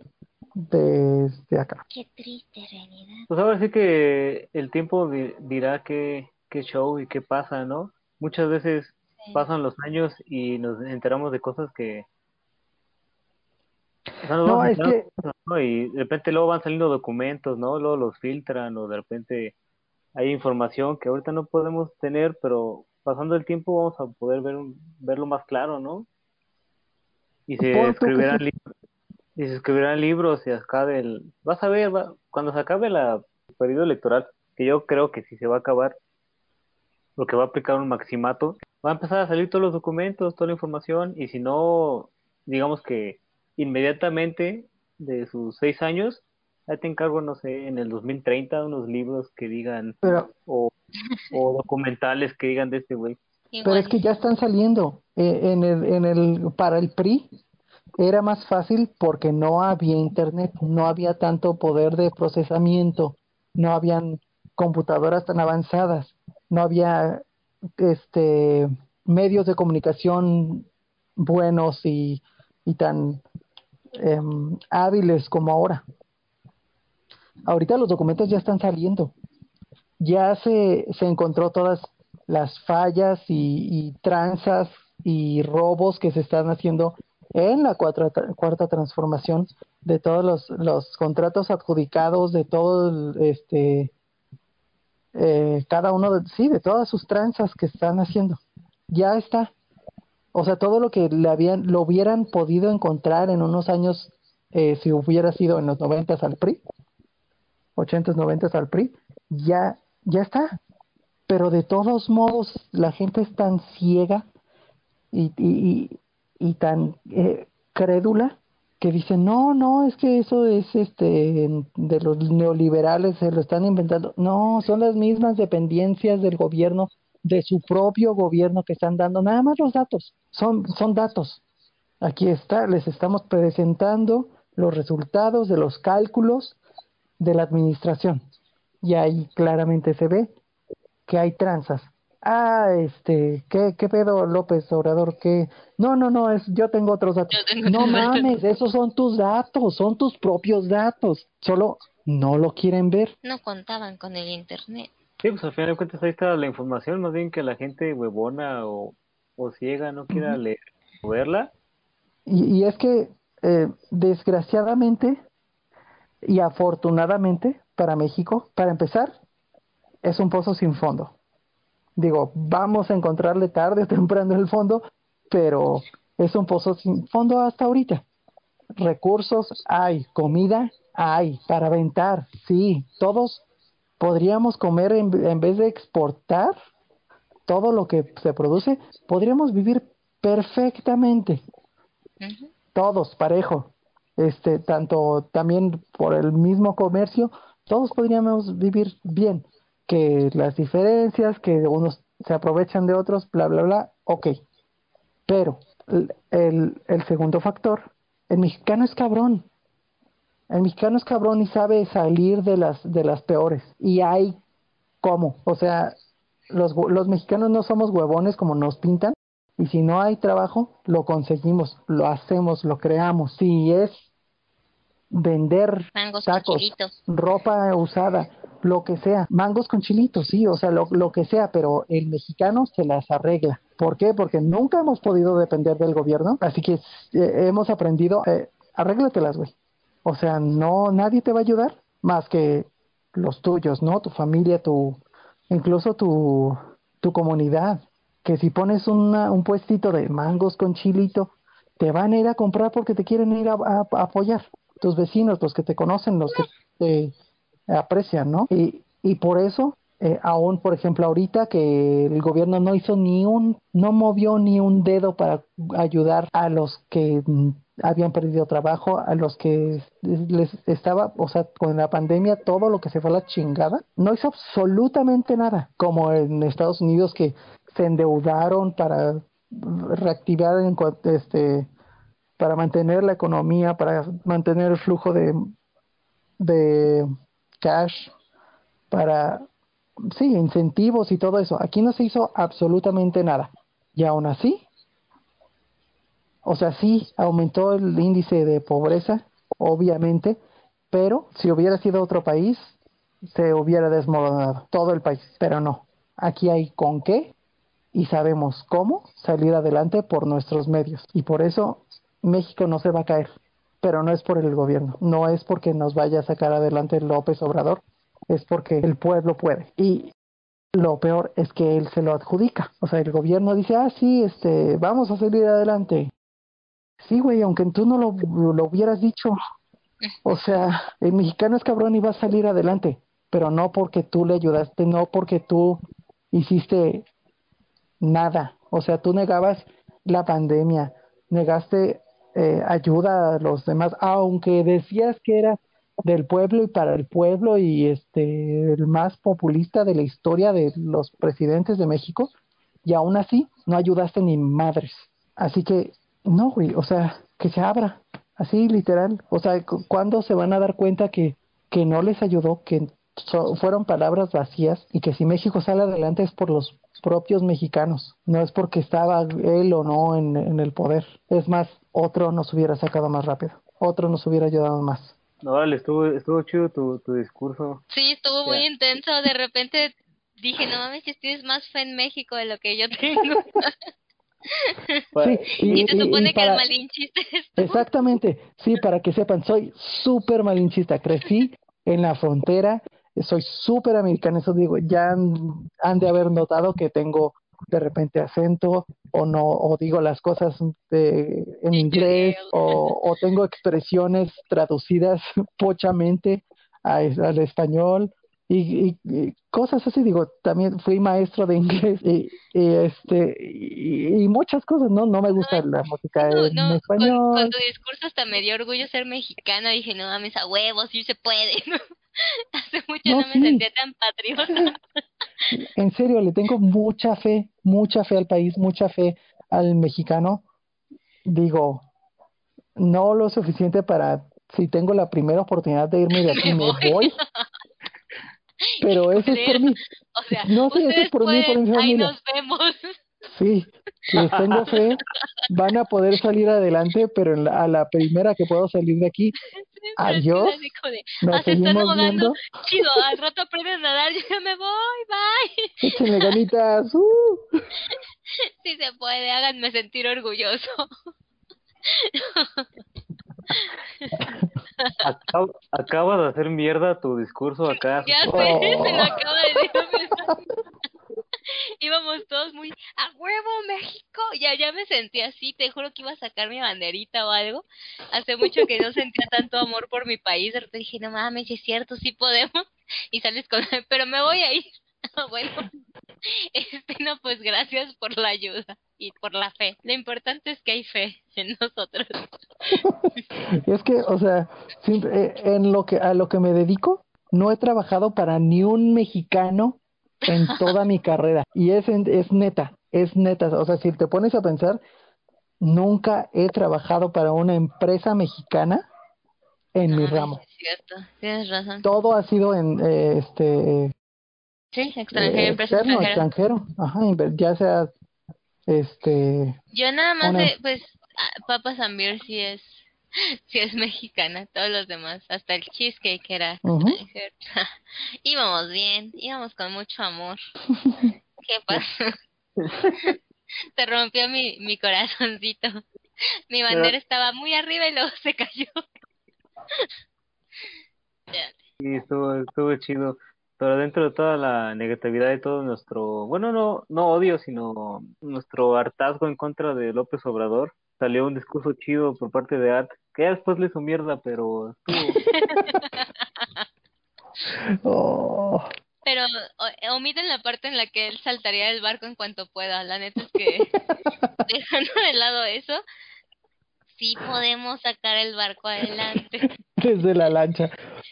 desde acá. Qué triste realidad. Pues ahora sí que el tiempo dirá qué, qué show y qué pasa, ¿no? Muchas veces pasan los años y nos enteramos de cosas que no, es que... Y de repente luego van saliendo documentos, ¿no? Luego los filtran o de repente hay información que ahorita no podemos tener, pero pasando el tiempo vamos a poder ver verlo más claro, ¿no? Y se escribirán libros, y se escribirán libros y acá del vas a ver cuando se acabe el periodo electoral, que yo creo que si se va a acabar lo que va a aplicar un maximato, va a empezar a salir todos los documentos, toda la información y si no digamos que inmediatamente de sus seis años Ahí te encargo, no sé, en el 2030 unos libros que digan, o, documentales que digan de este güey. Pero es que ya están saliendo. Eh, en el, en el, para el PRI era más fácil porque no había internet, no había tanto poder de procesamiento, no habían computadoras tan avanzadas, no había este medios de comunicación buenos y, y tan em, hábiles como ahora ahorita los documentos ya están saliendo. Ya se, se encontró todas las fallas y, tranzas y robos que se están haciendo en la cuarta transformación de todos los, los contratos adjudicados, de todo este, eh, cada uno, de, sí, de todas sus tranzas que están haciendo. Ya está. O sea, todo lo que le habían, lo hubieran podido encontrar en unos años eh, si hubiera sido en los noventas al PRI, ochentas, noventas al PRI, ya, ya está. Pero de todos modos, la gente es tan ciega y, y, y, tan eh, crédula que dice, no, no, es que eso es este de los neoliberales, se lo están inventando. No, son las mismas dependencias del gobierno, de su propio gobierno que están dando, nada más los datos, son, son datos. Aquí está, les estamos presentando los resultados de los cálculos de la administración. Y ahí claramente se ve que hay tranzas. Ah, este, ¿qué, qué pedo López Obrador? ¿Qué? No, no, no, es, yo tengo otros datos. no mames, esos son tus datos, son tus propios datos. Solo no lo quieren ver. No contaban con el internet. Sí, pues al final de cuentas ahí está la información, más bien que la gente huevona o, o ciega no quiera leer o verla. Y, y es que, eh, desgraciadamente y afortunadamente para México, para empezar, es un pozo sin fondo digo, vamos a encontrarle tarde o temprano el fondo, pero es un pozo sin fondo hasta ahorita. Recursos hay, comida hay, para aventar, sí, todos podríamos comer en, en vez de exportar todo lo que se produce, podríamos vivir perfectamente. Todos, parejo. Este, tanto también por el mismo comercio, todos podríamos vivir bien que las diferencias, que unos se aprovechan de otros, bla, bla, bla, ok. Pero el, el segundo factor, el mexicano es cabrón. El mexicano es cabrón y sabe salir de las, de las peores. Y hay cómo. O sea, los, los mexicanos no somos huevones como nos pintan. Y si no hay trabajo, lo conseguimos, lo hacemos, lo creamos. Si es vender tacos, ropa usada, lo que sea, mangos con chilitos, sí, o sea, lo, lo que sea, pero el mexicano se las arregla. ¿Por qué? Porque nunca hemos podido depender del gobierno, así que eh, hemos aprendido, eh, arréglatelas, güey. O sea, no, nadie te va a ayudar más que los tuyos, ¿no? Tu familia, tu, incluso tu, tu comunidad. Que si pones una, un puestito de mangos con chilito, te van a ir a comprar porque te quieren ir a, apoyar. Tus vecinos, los que te conocen, los que te, aprecian, ¿no? Y, y por eso, eh, aún, por ejemplo, ahorita que el gobierno no hizo ni un, no movió ni un dedo para ayudar a los que mm, habían perdido trabajo, a los que les estaba, o sea, con la pandemia, todo lo que se fue a la chingada, no hizo absolutamente nada, como en Estados Unidos que se endeudaron para reactivar en, este para mantener la economía, para mantener el flujo de, de cash, para, sí, incentivos y todo eso. Aquí no se hizo absolutamente nada. Y aún así, o sea, sí aumentó el índice de pobreza, obviamente, pero si hubiera sido otro país, se hubiera desmoronado todo el país, pero no. Aquí hay con qué y sabemos cómo salir adelante por nuestros medios. Y por eso México no se va a caer pero no es por el gobierno, no es porque nos vaya a sacar adelante López Obrador, es porque el pueblo puede. Y lo peor es que él se lo adjudica. O sea, el gobierno dice, ah, sí, este, vamos a salir adelante. Sí, güey, aunque tú no lo, lo hubieras dicho. O sea, el mexicano es cabrón y va a salir adelante, pero no porque tú le ayudaste, no porque tú hiciste nada. O sea, tú negabas la pandemia, negaste eh, ayuda a los demás, aunque decías que era del pueblo y para el pueblo y este el más populista de la historia de los presidentes de México y aún así no ayudaste ni madres. Así que no, güey, o sea, que se abra, así literal, o sea, ¿cuándo se van a dar cuenta que que no les ayudó, que fueron palabras vacías y que si México sale adelante es por los propios mexicanos, no es porque estaba él o no en, en el poder. Es más, otro nos hubiera sacado más rápido, otro nos hubiera ayudado más. No, vale, estuvo, estuvo chido tu, tu discurso. Sí, estuvo muy intenso. De repente dije, no mames, tienes más fe en México de lo que yo tengo. Sí, y, y, te supone que el malinchista es Exactamente, sí, para que sepan, soy súper malinchista. Crecí en la frontera, soy súper americano, eso digo, ya han, han, de haber notado que tengo de repente acento o no o digo las cosas de, en inglés. o, o tengo expresiones traducidas pochamente a, al español y, y, cosas así digo también fui maestro de inglés y, y este y, muchas cosas no no me gusta la música en español. con, tu discurso hasta me dio orgullo ser mexicana dije no mames a huevos sí se puede hace mucho no, me sentía tan patriota. En serio le tengo mucha fe mucha fe al país mucha fe al mexicano. Digo no lo suficiente para si tengo la primera oportunidad de irme de aquí me voy pero eso es por mí. O sea, no, sí, eso es por mí, por mi familia. Ahí nos vemos. Sí, les tengo fe, van a poder salir adelante, pero en la, a la primera que puedo salir de aquí, adiós. nos ah, seguimos viendo. Chido, al rato aprendes a nadar, yo me voy, bye. Échenle ganitas. Uh. Sí se puede, háganme sentir orgulloso. Acaba, de hacer mierda tu discurso acá. Ya sé, se lo acaba de decir. Íbamos todos muy a huevo México. Ya ya me sentí así, te juro que iba a sacar mi banderita o algo. Hace mucho que no sentía tanto amor por mi país. De repente dije, no mames, es cierto, sí podemos. Y sales con, pero me voy a ir. bueno, este no, pues gracias por la ayuda y por la fe. Lo importante es que hay fe en nosotros. es que, o sea, eh, en lo que a lo que me dedico, no he trabajado para ni un mexicano en toda mi carrera y es es neta, es neta, o sea, si te pones a pensar, nunca he trabajado para una empresa mexicana en mi ramo. Es cierto, tienes razón. Todo ha sido en eh, este Sí, extranjero, eh, empresa extranjera. extranjero, ajá, ya sea este yo nada más de pues ah, Papa Zambir sí es sí es mexicana todos los demás hasta el cheesecake era extranjero íbamos bien íbamos con mucho amor. Qué pasó se rompió mi mi corazoncito. Mi bandera estaba muy arriba y luego se cayó. Sí estuvo estuvo chido pero dentro de toda la negatividad y todo nuestro, bueno, no, no odio, sino nuestro hartazgo en contra de López Obrador, salió un discurso chido por parte de Art, que ya después le hizo mierda, pero estuvo... oh. Pero omiten la parte en la que él saltaría del barco en cuanto pueda. La neta es que, dejando de lado eso, sí podemos sacar el barco adelante. Desde la lancha.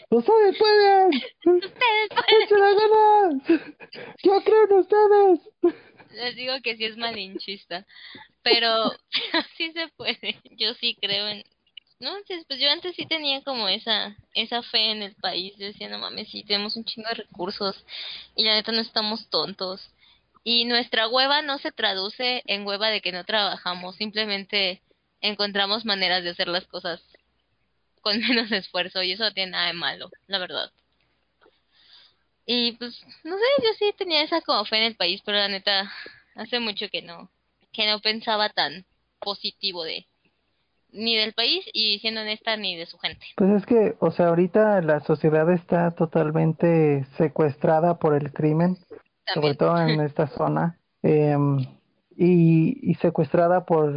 ¡Ustedes pueden! ¡Ustedes pueden! ¡Yo creo en ustedes! Les digo que sí es malinchista. Pero sí se puede. Yo sí creo en. No, pues yo antes sí tenía como esa esa fe en el país. Yo decía, no mames, sí tenemos un chingo de recursos. Y la neta no estamos tontos. Y nuestra hueva no se traduce en hueva de que no trabajamos. Simplemente encontramos maneras de hacer las cosas con menos esfuerzo y eso no tiene nada de malo, la verdad. Y pues, no sé, yo sí tenía esa como fe en el país, pero la neta, hace mucho que no, que no pensaba tan positivo de ni del país y siendo honesta ni de su gente. Pues es que, o sea, ahorita la sociedad está totalmente secuestrada por el crimen, sobre todo en esta zona, eh, y, y secuestrada por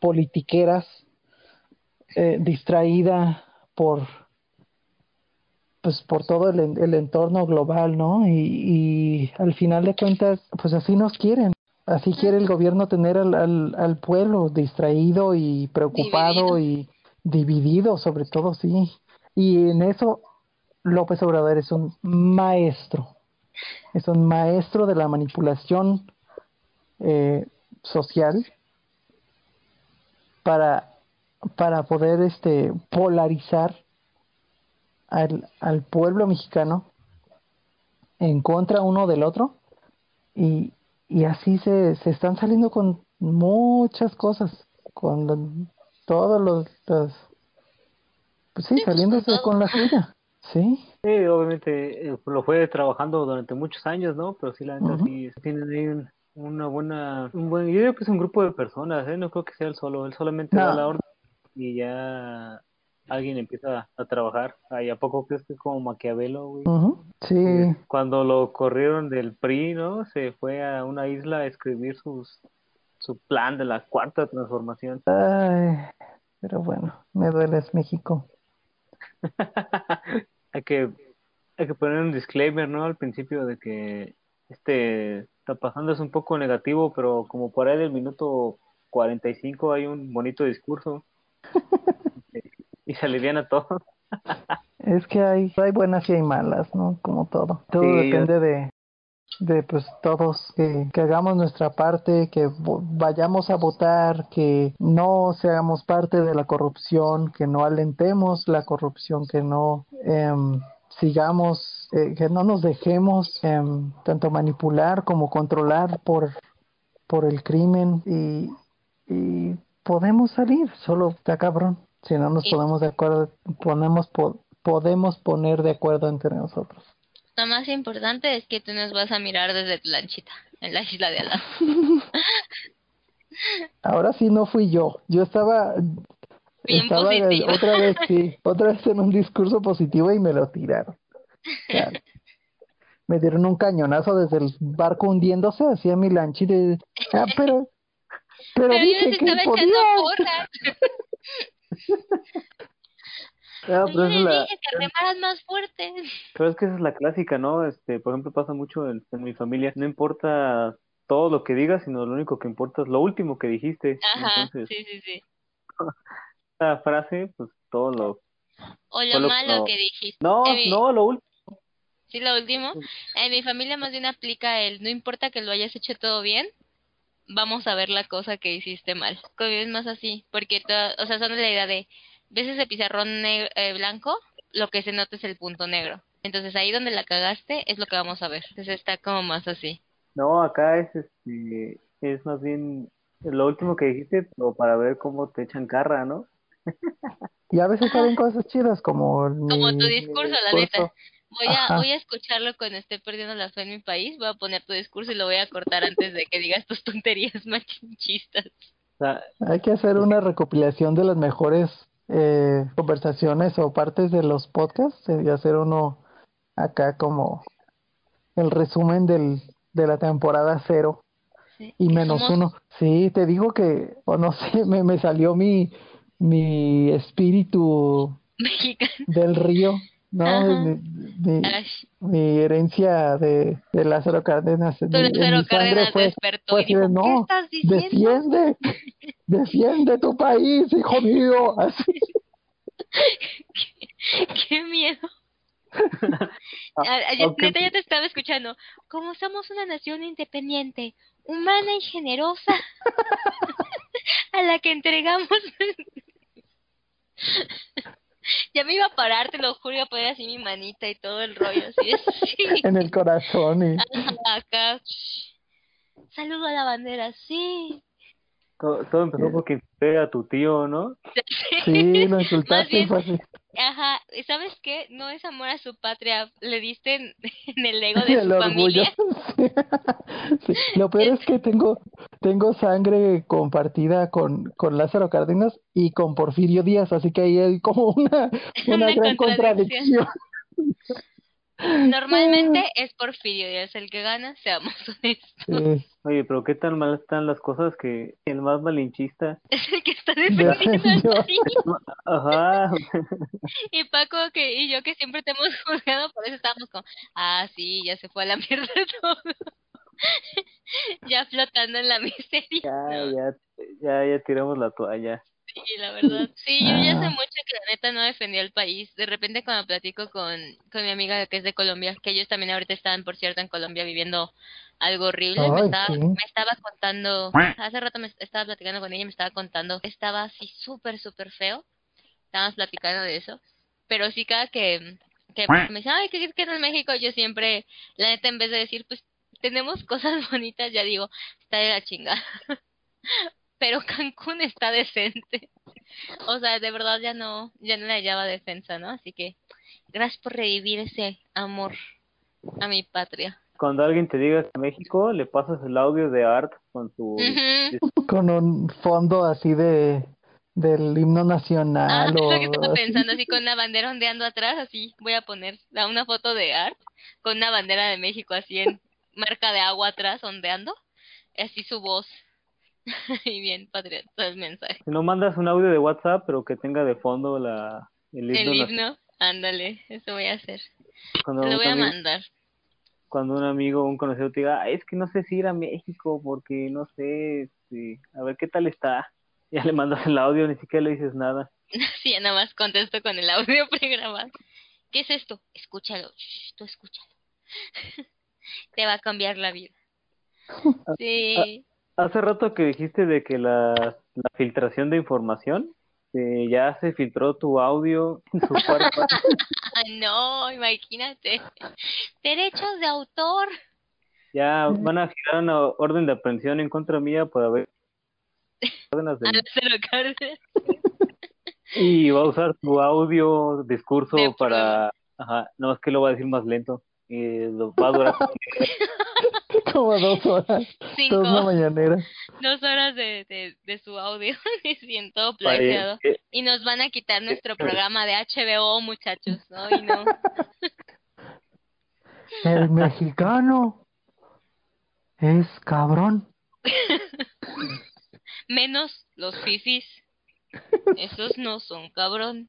politiqueras eh, distraída por pues por todo el, el entorno global, ¿no? Y, y, al final de cuentas, pues así nos quieren. Así quiere el gobierno tener al, al, al pueblo distraído y preocupado y dividido, sobre todo, sí. Y en eso López Obrador es un maestro. Es un maestro de la manipulación eh, social para para poder este polarizar al, al pueblo mexicano en contra uno del otro. Y, y así se, se están saliendo con muchas cosas con todos los, pues sí, pues, saliéndose con la suya. Sí. Sí obviamente eh, lo fue trabajando durante muchos años no pero sí la neta sí tienen ahí una buena un buen yo creo que es un grupo de personas ¿eh? no creo que sea él solo él solamente da la orden y ya alguien empieza a trabajar. Ahí a poco crees que es como Maquiavelo, güey. Sí, Cuando lo corrieron del PRI, ¿no? Se fue a una isla a escribir sus su plan de la cuarta transformación. ay, pero bueno, me dueles México. Hay que hay que poner un disclaimer, ¿no? Al principio de que este está pasando es un poco negativo, pero como por ahí del minuto 45 hay un bonito discurso y se aliviana todo. Es que hay, hay buenas y hay malas, ¿no? Como todo. Todo Sí, yo- depende de, de pues todos que, que hagamos nuestra parte, que vayamos a votar, que no seamos parte de la corrupción, que no alentemos la corrupción, que no em, sigamos, eh, que no nos dejemos em, tanto manipular como controlar por, por el crimen y, y podemos salir, solo está cabrón. Si no nos Y- ponemos de acuerdo, ponemos po- podemos poner de acuerdo entre nosotros. Lo más importante es que tú nos vas a mirar desde tu lanchita, en la isla de al lado. Ahora sí no fui yo. Yo estaba Bien estaba de- positiva. otra vez sí, otra vez en un discurso positivo y me lo tiraron. Me dieron un cañonazo desde el barco hundiéndose hacia mi lanchita. y- Ah, pero pero Pero dije que. Ah, Yo pero, es la, dije que remaras más fuerte. pero es que esa es la clásica, ¿no? Este, por ejemplo, pasa mucho en, en mi familia. No importa todo lo que digas, sino lo único que importa es lo último que dijiste. Ajá, Entonces, sí, sí, sí. esa frase, pues todo lo... O lo malo que dijiste. No, mi- no, lo último. Sí, lo último. En mi familia más bien aplica el no importa que lo hayas hecho todo bien, vamos a ver la cosa que hiciste mal. Conmigo es más así, porque o sea, son de la idea de, ves ese pizarrón eh, blanco, lo que se nota es el punto negro. Entonces ahí donde la cagaste es lo que vamos a ver. Entonces está como más así. No, acá es este, es más bien lo último que dijiste, pero para ver cómo te echan carra, ¿no? Y a veces salen cosas chidas como Como tu discurso, la neta. Voy a, voy a escucharlo cuando esté perdiendo la fe en mi país, voy a poner tu discurso y lo voy a cortar antes de que digas tus tonterías machinchistas. Hay que hacer una recopilación de las mejores eh, conversaciones o partes de los podcasts y hacer uno acá como el resumen del, de la temporada cero Sí, y menos somos uno. Sí, te digo que, o no sé, me, me salió mi, mi espíritu del río, ¿no? Mi, mi- mi herencia de, de Lázaro Cárdenas. en mi- en Lázaro mi sangre Cárdenas fue, despertó fue y dijo, ¿qué no, estás diciendo? defiende, defiende tu país, hijo mío. Así. ¡Qué miedo! Ah, ya- aunque- neta, ya te estaba escuchando. Como somos una nación independiente, humana y generosa, a la que entregamos. ya me iba a parar, te lo juro, iba a poner así mi manita y todo el rollo, así sí. en el corazón y acá. Saludo a la bandera, sí. Todo, todo empezó porque insulté a tu tío, ¿no? sí, lo Más insultaste bien. Ajá, ¿y ¿sabes qué? No es amor a su patria, le diste en, en el ego de El su orgullo. familia. Sí. Sí. Lo peor es que tengo, tengo sangre compartida con, con Lázaro Cárdenas y con Porfirio Díaz, así que ahí hay como una, una Una gran contradicción. contradicción. Normalmente es Porfirio Díaz el que gana, seamos honestos. Oye, pero qué tan mal están las cosas que el más malinchista. Es el que está defendiendo al. Ajá. Y Paco que, y yo que siempre te hemos juzgado, por eso estábamos como, ah, sí, ya se fue a la mierda todo. ya flotando en la miseria. Ya, ya, ya, ya tiramos la toalla. Sí, la verdad. Sí, yo ya Ah. mucho que la neta no defendía al país. De repente cuando platico con, con mi amiga que es de Colombia, que ellos también ahorita están, por cierto, en Colombia viviendo algo horrible, me estaba, sí. me estaba contando, hace rato me estaba platicando con ella y me estaba contando, estaba así súper, súper feo. Estábamos platicando de eso. Pero sí cada que, que me dice, ay, ¿qué, qué tal México? Yo siempre, la neta, en vez de decir, pues, tenemos cosas bonitas, ya digo, está de la chingada. Pero Cancún está decente. O sea, de verdad ya no, ya no le hallaba defensa, ¿no? Así que, gracias por revivir ese amor a mi patria. Cuando alguien te diga que México, le pasas el audio de Art con su... Con un fondo así de, del himno nacional Ah, es o lo que estaba pensando, así con una bandera ondeando atrás, así voy a poner la- una foto de Art con una bandera de México así en marca de agua atrás ondeando, así su voz. y bien patriota el mensaje. Si no mandas un audio de WhatsApp, pero que tenga de fondo la, el himno. El nacional. himno, ándale, eso voy a hacer. Cuando, Te lo voy a también- mandar. cuando un amigo o un conocido te diga, "Ay, es que no sé si ir a México porque no sé, este, a ver qué tal está. Ya le mandas el audio, ni siquiera le dices nada. Sí, nada más contesto con el audio pregrabado. ¿Qué es esto? Escúchalo, shh, tú escúchalo. Te va a cambiar la vida. Sí, Hace rato que dijiste de que la, la filtración de información, eh, ya se filtró tu audio en su cuarto. Ah, no, imagínate. Derechos de autor. ya van a girar una orden de aprehensión en contra mía por haber de- y va a usar tu audio discurso De para ajá, no es que lo va a decir más lento y lo va a durar como dos horas, Cinco, toda una mañanera. dos horas de, de, de su audio. Y todo para- plagiado. eh, Y nos van a quitar nuestro programa de HBO, muchachos. Ay, no. El mexicano es cabrón. Menos los fifis. Esos no son cabrón.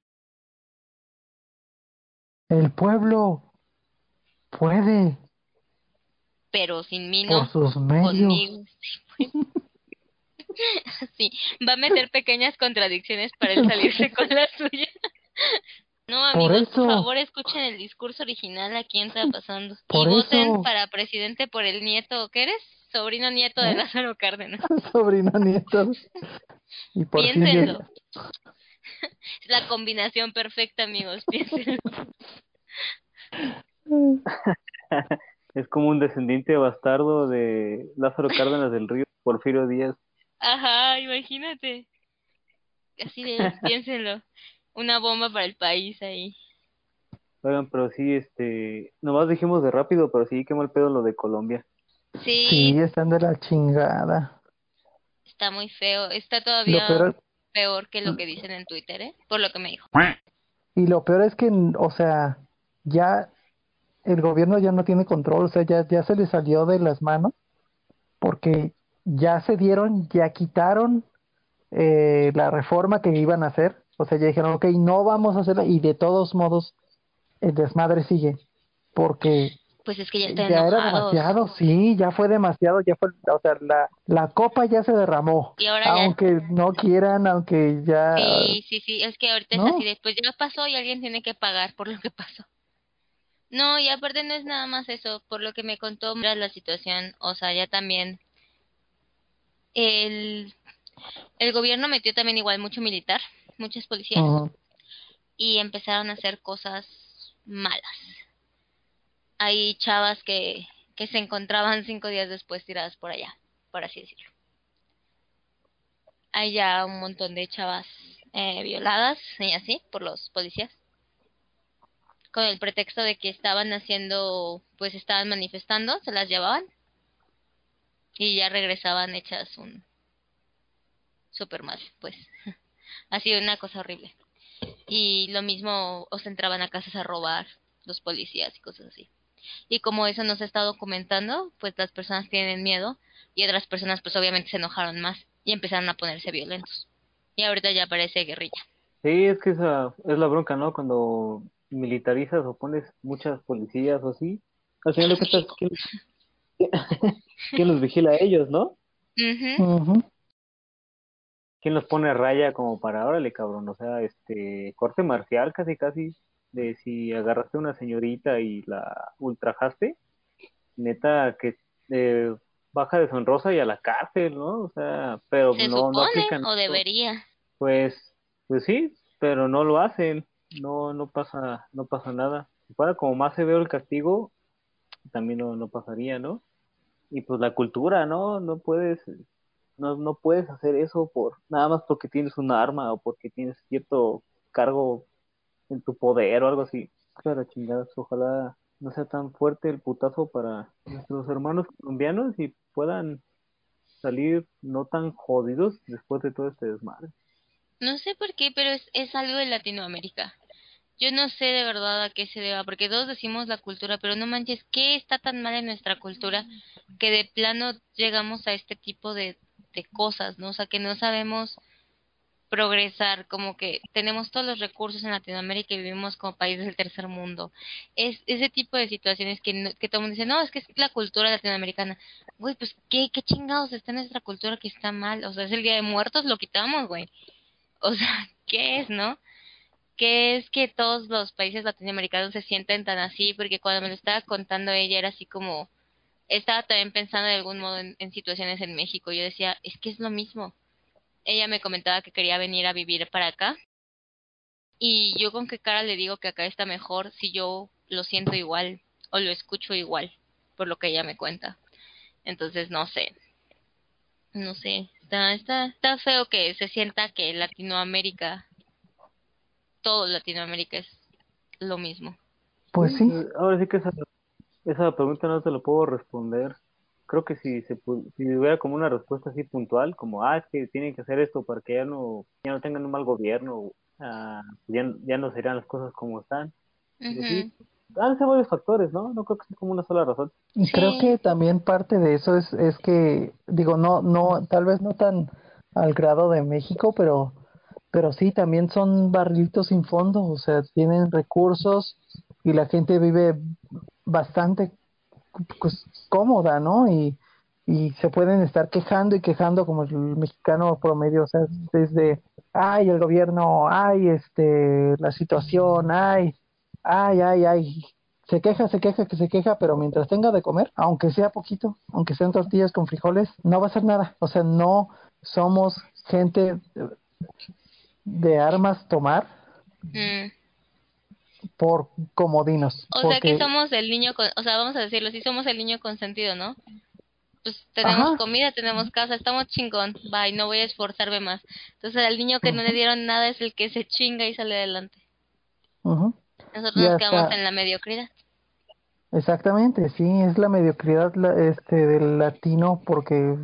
El pueblo puede Pero sin mí por no. sus medios. Conmigo. Sí, va a meter pequeñas contradicciones para él salirse con la suya. No, Por amigos, por eso. favor, escuchen el discurso original a quién está pasando. Por y voten eso. para presidente por el nieto, ¿qué eres? Sobrino nieto de ¿Eh? Lázaro Cárdenas. Sobrino nieto. Y por Piénsenlo. Es la combinación perfecta, amigos, piénsenlo. Es como un descendiente bastardo de Lázaro Cárdenas del Río, Porfirio Díaz. Ajá, imagínate. Así de, piénsenlo. Una bomba para el país ahí. Oigan, pero sí, este, nomás dijimos de rápido, pero sí, qué mal pedo lo de Colombia. Sí, Sí, están de la chingada. está muy feo. Está todavía peor, peor que lo que dicen en Twitter, ¿eh? Por lo que me dijo. y lo peor es que, o sea, ya el gobierno ya no tiene control, o sea, ya, ya se le salió de las manos, porque ya se dieron, ya quitaron eh, la reforma que iban a hacer, o sea, ya dijeron, ok, no vamos a hacerla, y de todos modos, el desmadre sigue, porque Pues es que ya era demasiado, sí, ya fue demasiado, ya fue, o sea, la, la copa ya se derramó, Y ahora ya. aunque no quieran, aunque ya, Sí, sí, sí. Es que ahorita ¿No? es así de, pues ya pasó y alguien tiene que pagar por lo que pasó. No, y aparte no es nada más eso. Por lo que me contó mira la situación, o sea, ya también el, el gobierno metió también igual mucho militar, muchas policías, y empezaron a hacer cosas malas. Hay chavas que, que se encontraban cinco días después tiradas por allá, por así decirlo. Hay ya un montón de chavas eh, violadas y así por los policías con el pretexto de que estaban haciendo, pues estaban manifestando, se las llevaban y ya regresaban hechas un super mal, pues. Ha sido una cosa horrible. Y lo mismo, o se entraban a casas a robar los policías y cosas así. Y como eso no se está documentando, pues las personas tienen miedo y otras personas pues obviamente se enojaron más y empezaron a ponerse violentos. Y ahorita ya parece guerrilla. Sí, es que esa es la bronca, ¿no? Cuando militarizas o pones muchas policías o así, al final lo que estás, ¿quién, quién los vigila a ellos, no? ¿Quién los pone a raya como para, órale, cabrón? O sea, este, corte marcial casi, casi, de si agarraste a una señorita y la ultrajaste, neta, que eh, baja deshonrosa y a la cárcel, ¿no? O sea, pero Se no, no supone aplican o debería. Pues, pues sí, pero no lo hacen, no, no pasa, no pasa nada. Si fuera como más severo el castigo, también no, no pasaría, ¿no? Y pues la cultura, ¿no? No puedes, no, no puedes hacer eso por, nada más porque tienes un arma o porque tienes cierto cargo en tu poder o algo así. Claro, chingadas, ojalá no sea tan fuerte el putazo para nuestros hermanos colombianos y puedan salir no tan jodidos después de todo este desmadre. No sé por qué, pero es, es algo de Latinoamérica. Yo no sé de verdad a qué se deba, porque todos decimos la cultura, pero no manches, ¿qué está tan mal en nuestra cultura que de plano llegamos a este tipo de, cosas, ¿no? O sea, que no sabemos progresar, como que tenemos todos los recursos en Latinoamérica y vivimos como país del tercer mundo. Es ese tipo de situaciones que, que todo el mundo dice, no, es que es la cultura latinoamericana. Güey, pues, ¿qué, ¿qué chingados está en nuestra cultura que está mal? O sea, es el Día de Muertos, lo quitamos, güey. O sea, ¿qué es, no? ¿Qué es que todos los países latinoamericanos se sienten tan así? Porque cuando me lo estaba contando ella era así como, estaba también pensando de algún modo en situaciones en México. Yo decía, es que es lo mismo ella me comentaba que quería venir a vivir para acá. Y yo con qué cara le digo que acá está mejor si yo lo siento igual o lo escucho igual, por lo que ella me cuenta. Entonces, no sé. No sé. Está, está, está feo que se sienta que Latinoamérica, todo Latinoamérica es lo mismo. Pues sí. Ahora sí que esa, esa pregunta no te lo puedo responder creo que si se si hubiera como una respuesta así puntual, como, ah, es que tienen que hacer esto para que ya no, ya no tengan un mal gobierno, ah, ya, ya no serían las cosas como están. Uh han sido varios factores, ¿no? No creo que sea como una sola razón. Y creo que también parte de eso es, es que, digo, no, no, tal vez no tan al grado de México, pero, pero sí, también son barrilitos sin fondo, o sea, tienen recursos y la gente vive bastante pues cómoda, ¿no? Y, y se pueden estar quejando y quejando como el mexicano promedio, o sea, desde, ay, el gobierno, ay, este, la situación, ay, ay, ay, ay, se queja, se queja, que se queja, pero mientras tenga de comer, aunque sea poquito, aunque sean tortillas con frijoles, no va a ser nada, o sea, no somos gente de armas tomar. Mm por comodinos. O sea que somos el niño, con, o sea, vamos a decirlo, si somos el niño consentido, ¿no? Pues tenemos comida, tenemos casa, estamos chingón, bye, no voy a esforzarme más. Entonces el niño que no le dieron nada es el que se chinga y sale adelante. Nosotros nos quedamos en la mediocridad. Exactamente, sí, es la mediocridad este del latino porque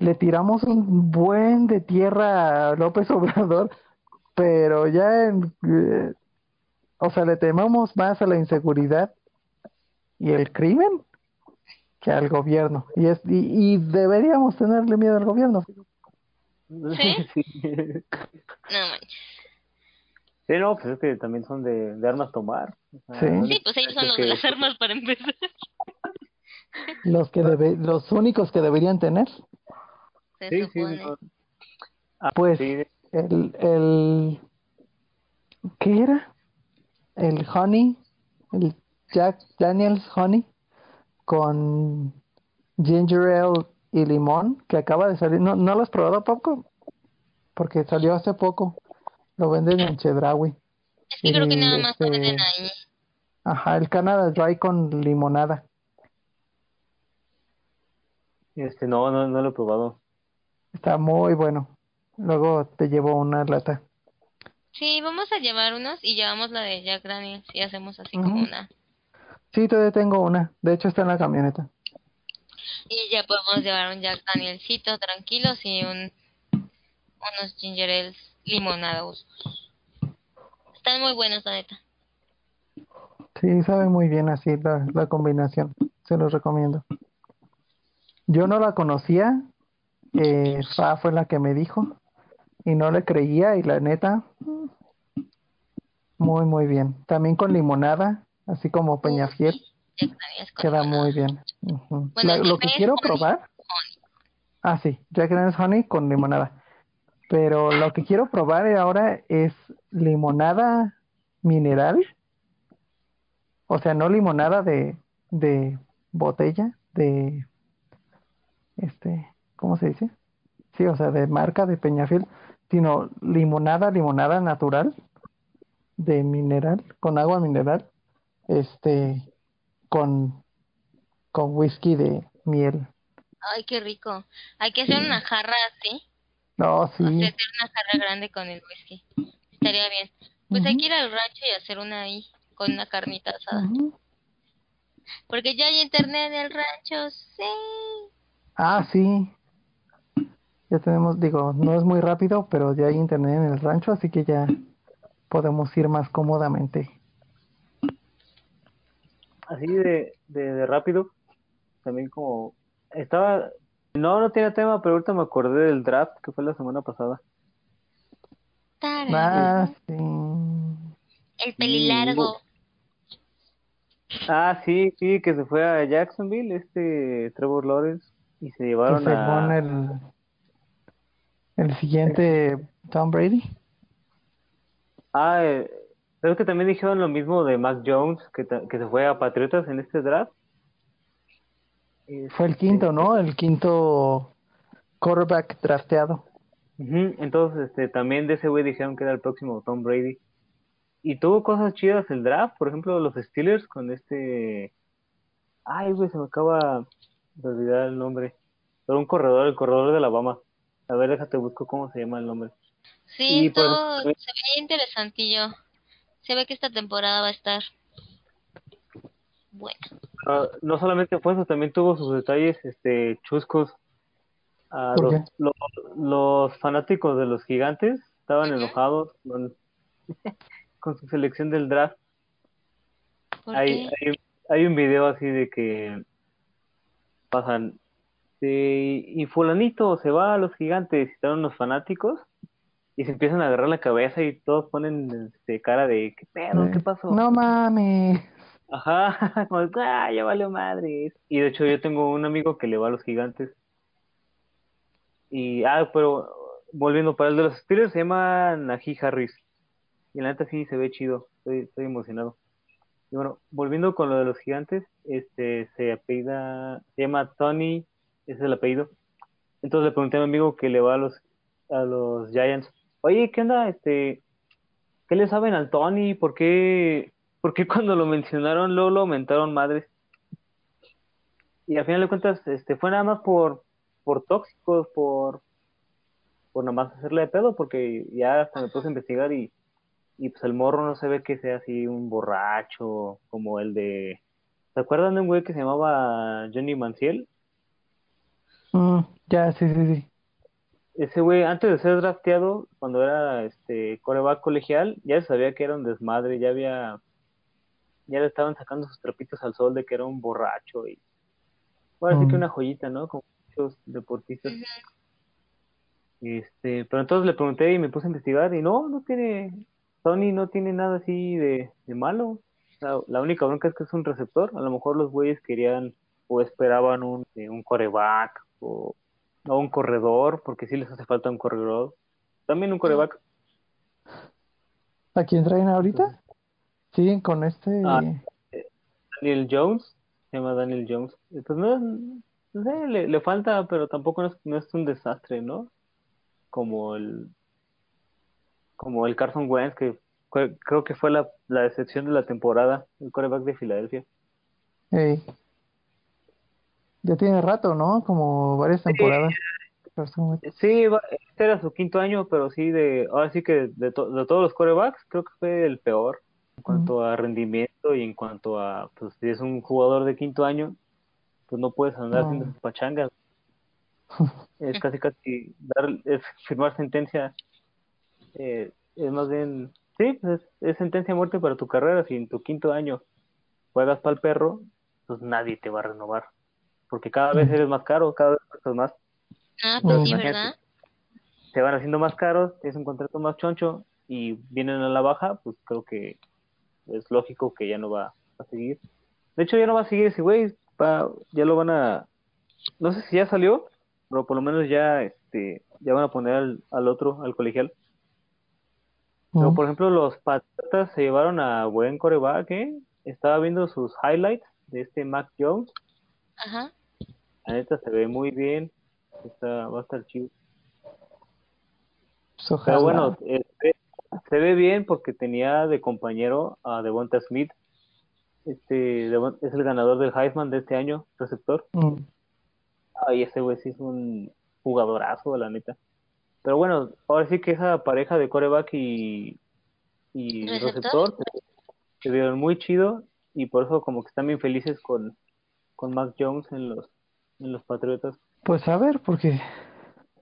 le tiramos un buen de tierra a López Obrador, pero ya en, eh, o sea, le tememos más a la inseguridad y el crimen que al gobierno. Y, es, y, deberíamos tenerle miedo al gobierno. ¿Sí? no manches. Sí, no, pues es que también son de, de armas tomar. sí. sí, pues ellos son los de las armas para empezar. Los que debe, los únicos que deberían tener. Sí, sí. Ah, pues el, el, ¿qué era? el honey, el Jack Daniels honey con ginger ale y limón que acaba de salir. ¿No, no lo has probado, poco? Porque salió hace poco. Lo venden en Chedraui. Es que creo que nada más lo este, venden ahí. Ajá, el Canada Dry con limonada. Este, no, no, no lo he probado. Está muy bueno. Luego te llevo una lata. Sí, vamos a llevar unos y llevamos la de Jack Daniels y hacemos así como una. Sí, todavía tengo una. De hecho, está en la camioneta. Y ya podemos llevar un Jack Danielsito tranquilos y un unos ginger ales limonados. Están muy buenos, la neta. Sí, sabe muy bien así la, la combinación. Se los recomiendo. Yo no la conocía. Eh, Fa fue la que me dijo y no le creía y la neta muy muy bien. También con limonada así como peñafiel queda muy bien. Lo que quiero probar ah sí Jack Daniels honey con limonada. Pero lo que quiero probar ahora es limonada mineral o sea no limonada de de botella de este cómo se dice sí o sea de marca de peñafiel sino limonada, limonada natural de mineral, con agua mineral, este, con, con whisky de miel. Ay, qué rico. Hay que hacer una jarra así. No, sí. hacer una jarra grande con el whisky. Estaría bien. Pues hay que ir al rancho y hacer una ahí, con una carnita asada. Porque ya hay internet en el rancho, sí. Ah, sí. Ya tenemos, digo, no es muy rápido, pero ya hay internet en el rancho, así que ya podemos ir más cómodamente. Así de, de, de rápido, también como estaba, no, no tiene tema, pero ahorita me acordé del draft que fue la semana pasada. Ah, sí. El pelilargo. Ah, sí, sí, que se fue a Jacksonville, este Trevor Lawrence, y se llevaron Ese a... con el, el siguiente Tom Brady. Ah, eh, creo que también dijeron lo mismo de Mac Jones, que, que se fue a Patriotas en este draft. Fue el quinto, ¿no? El quinto quarterback drafteado. Entonces, este, también de ese güey dijeron que era el próximo Tom Brady. Y tuvo cosas chidas el draft, por ejemplo, los Steelers con este... Ay, güey, se me acaba de olvidar el nombre. Pero un corredor, el corredor de Alabama. A ver, déjate, busco cómo se llama el nombre. Sí, Y por- todo se ve interesantillo. Se ve que esta temporada va a estar buena. Ah, no solamente fue eso, también tuvo sus detalles este, chuscos. ¿Por los, los, los fanáticos de los gigantes estaban enojados con, con su selección del draft. ¿Por Hay, hay, hay un video así de que pasan de- y fulanito se va a los gigantes y están unos fanáticos y se empiezan a agarrar la cabeza y todos ponen este, cara de ¿qué pedo? ¿Qué pasó? No mames. Ajá, como ah, ya valió madres. Y de hecho yo tengo un amigo que le va a los gigantes. Y, ah, pero volviendo para el de los Steelers, se llama Najee Harris. Y la neta sí se ve chido, estoy, estoy emocionado. Y bueno, volviendo con lo de los gigantes, este, se apellida, se llama Tony, ese es el apellido. Entonces le pregunté a mi amigo que le va a los, a los Giants, oye, ¿qué onda? Este, ¿qué le saben al Tony? ¿Por qué, por qué cuando lo mencionaron luego lo aumentaron madres? Y al final de cuentas, este, fue nada más por, por tóxicos, por, por nada más hacerle de pedo, porque ya hasta me puse a investigar y, y pues el morro no se ve que sea así un borracho como el de... ¿Se acuerdan de un güey que se llamaba Johnny Manciel? Mm, ya, sí, sí, sí. Ese güey, antes de ser drafteado, cuando era este coreback colegial, ya se sabía que era un desmadre, ya había, ya le estaban sacando sus trapitos al sol de que era un borracho y, bueno, así que Mm. una joyita, ¿no? Como muchos deportistas. Este, pero entonces le pregunté y me puse a investigar y no, no tiene, Tony no tiene nada así de, de malo. La, la única bronca es que es un receptor. A lo mejor los güeyes querían o esperaban un, eh, un coreback o, o un corredor, porque sí les hace falta un corredor. También un coreback. ¿A quién traen ahorita? Siguen con este. Ah. Daniel Jones, se llama Daniel Jones. Eh, Pues no, no sé, le, le falta, pero tampoco no es, no es un desastre, ¿no? Como el, como el Carson Wentz, que creo que fue la, la decepción de la temporada, el coreback de Filadelfia. Ya tiene rato, ¿no? Como varias temporadas. Sí, va- este era su quinto año, pero sí, de, ahora sí que de, to- de todos los corebacks, creo que fue el peor en cuanto a rendimiento y en cuanto a, pues, si es un jugador de quinto año, pues no puedes andar haciendo sus pachangas. Es casi casi dar, es firmar sentencia, eh, es más bien, sí, pues es, sentencia a muerte para tu carrera. Si en tu quinto año juegas para el perro, pues nadie te va a renovar, porque cada vez eres más caro, cada vez cuestas más Ah, pues sí. ¿verdad? se van haciendo más caros, es un contrato más choncho y vienen a la baja, pues creo que es lógico que ya no va a seguir. De hecho, ya no va a seguir ese güey, va- ya lo van a, no sé si ya salió, pero por lo menos ya, este, ya van a poner al, al otro, al colegial. Pero por ejemplo, los Patriotas se llevaron a buen coreback, ¿eh? Estaba viendo sus highlights de este Mac Jones, Ajá. La neta se ve muy bien, está, va a estar chido. Pues ojalá. Pero bueno, eh, se, ve bien porque tenía de compañero a Devonta Smith. Este es el ganador del Heisman de este año, receptor. Mm. Ay, ese güey sí es un jugadorazo, la neta. Pero bueno, ahora sí que esa pareja de coreback y, y ¿Receptor? receptor se, se vieron muy chido y por eso como que están bien felices con, con Mac Jones en los, en los Patriotas. Pues a ver, porque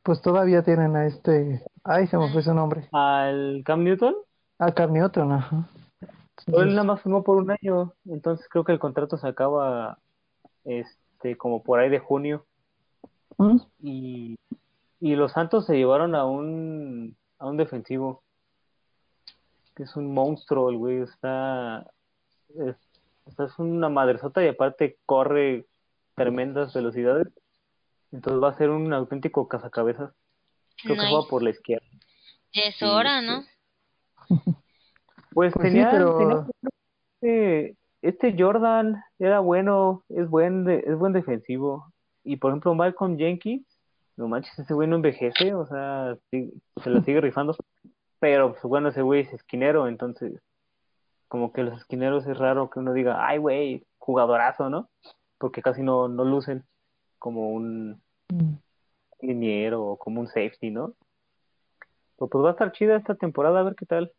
pues todavía tienen a este, ay, se me fue su nombre, Al Cam Newton, a Cam Newton, ajá. él nada más firmó por un año, entonces creo que el contrato se acaba este como por ahí de junio ¿Mm? y, y los Santos se llevaron a un a un defensivo que es un monstruo, el güey está es, o sea, es una madresota y aparte corre tremendas velocidades. Entonces va a ser un auténtico cazacabezas. Creo que juega por la izquierda. Es hora, ¿no? Pues, Pues sí, tenía, pero- tenía- este, este Jordan era bueno, es buen de- es buen defensivo. Y por ejemplo, Malcolm Jenkins, no manches, ese güey no envejece, o sea, sí, se la sigue rifando. Pero pues bueno, ese güey es esquinero, entonces como que los esquineros es raro que uno diga, ay güey, jugadorazo, ¿no? Porque casi no, no lucen como un Mm. liniero o como un safety, ¿no? Pero pues va a estar chida esta temporada, a ver qué tal.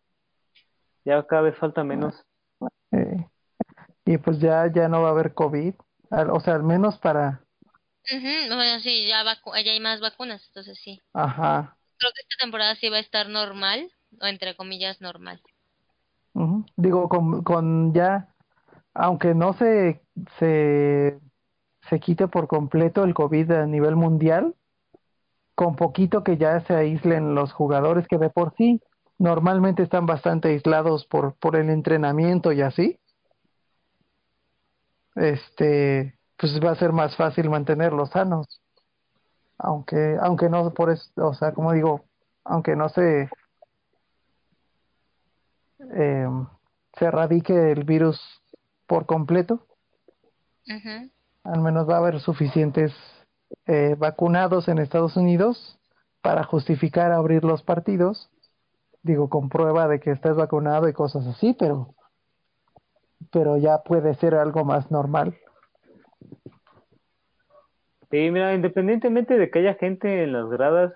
Ya cada vez falta menos. Eh, y pues ya, ya no va a haber COVID, al- o sea, al menos para, Ujú, Bueno, sí, ya, vacu- ya hay más vacunas, entonces sí. ajá, Creo que esta temporada sí va a estar normal, o entre comillas normal. ujú. Digo, con, con ya, aunque no se, se, se quite por completo el COVID a nivel mundial, con poquito que ya se aíslen los jugadores que de por sí normalmente están bastante aislados por, por el entrenamiento y así, este, pues va a ser más fácil mantenerlos sanos. Aunque, aunque no por eso, o sea, como digo, aunque no se, em, se erradique el virus por completo, al menos va a haber suficientes eh, vacunados en Estados Unidos para justificar abrir los partidos. Digo, con prueba de que estás vacunado y cosas así, pero, pero ya puede ser algo más normal. Sí, mira, independientemente de que haya gente en las gradas,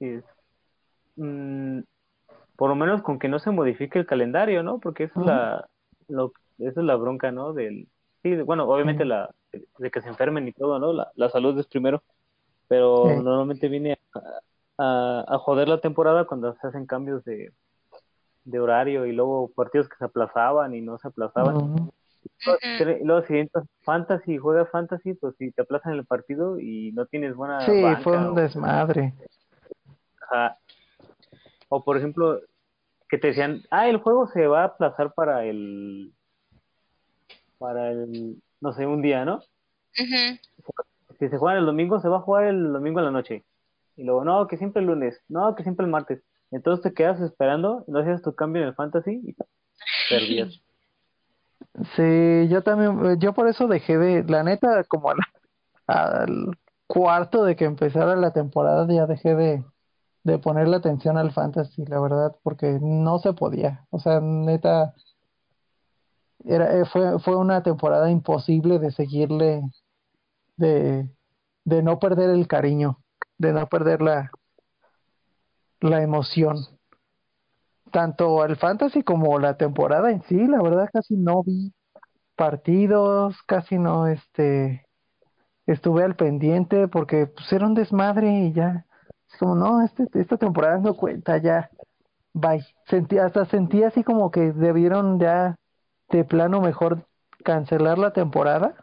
es, mm, por lo menos con que no se modifique el calendario, ¿no? Porque esa es la, lo, esa es la bronca, ¿no? Del, sí, de- bueno, obviamente Sí. la, de que se enfermen y todo, ¿no? La, la salud es primero, pero Sí. normalmente viene a, a, a joder la temporada cuando se hacen cambios de, de horario y luego partidos que se aplazaban y no se aplazaban. Luego, si entras fantasy, juegas fantasy, pues si te aplazan el partido y no tienes buena Sí, banca fue un o, desmadre. ajá. o por ejemplo que te decían, ah, el juego se va a aplazar para el para el no sé, un día, ¿no? Ujú. Si se juega el domingo, se va a jugar el domingo en la noche. Y luego, no, que siempre el lunes, no, que siempre el martes. Entonces te quedas esperando, no hacías tu cambio en el fantasy y perdías. Sí, yo también, eh, yo por eso dejé de, la neta, como al, al cuarto de que empezara la temporada, ya dejé de, de ponerle atención al fantasy, la verdad, porque no se podía. O sea, neta, era, eh, fue, fue una temporada imposible de seguirle, de, de no perder el cariño, de no perder la, la emoción. Tanto al fantasy como la temporada en sí, la verdad casi no vi partidos, casi no este estuve al pendiente porque pues era un desmadre y ya. Es como, no, este, esta temporada no cuenta ya. Bye. Sentí, hasta sentí así como que debieron ya de plano mejor cancelar la temporada.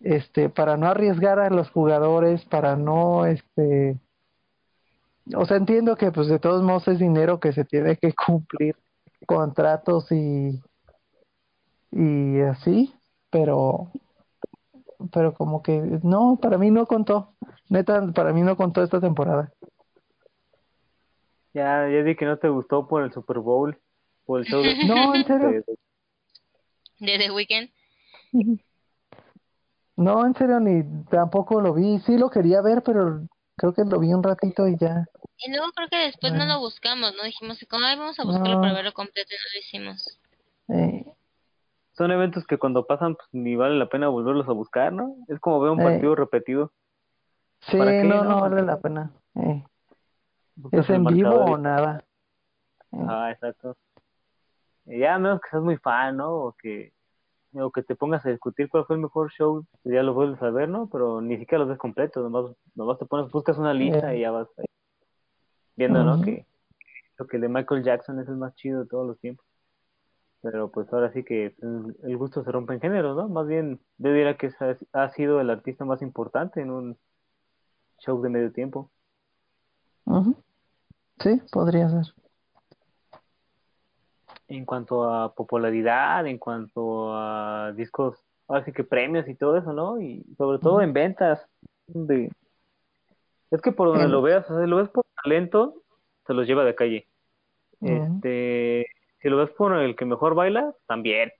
Este, para no arriesgar a los jugadores, para no este o sea, entiendo que pues de todos modos es dinero que se tiene que cumplir contratos y y así, pero pero como que no, para mí no contó. Neta, para mí no contó esta temporada. Ya, ya di que no te gustó por el Super Bowl, por el show de... No, en serio. de- The Weeknd. No, en serio ni tampoco lo vi. Sí lo quería ver, pero creo que lo vi un ratito y ya. Y luego creo que después no Ah. lo buscamos, ¿no? Dijimos, como, ay, vamos a buscarlo No. para verlo completo y no lo hicimos. Eh, Son eventos que cuando pasan pues ni vale la pena volverlos a buscar, ¿no? Es como ver un Eh. partido repetido. sí, ¿Para qué, no, no? no vale la pena. Eh, ¿Es en vivo o nada? Eh, Ah, exacto. Y ya a menos que seas muy fan, ¿no? O que o que te pongas a discutir cuál fue el mejor show, pues ya lo vuelves a ver, ¿no? Pero ni siquiera los ves completos, nomás, nomás te pones, buscas una lista y ya vas ahí viendo, ¿no? Que lo que el de Michael Jackson es el más chido de todos los tiempos. Pero pues ahora sí que el el gusto se rompe en género, ¿no? Más bien, yo diría que ha sido el artista más importante en un show de medio tiempo. Sí, podría ser. En cuanto a popularidad, en cuanto a discos, ahora sí que premios y todo eso, ¿no? Y sobre todo en ventas. De... Es que por donde lo veas, o sea, si lo ves por talento, se los lleva de calle. Este, si lo ves por el que mejor baila, también.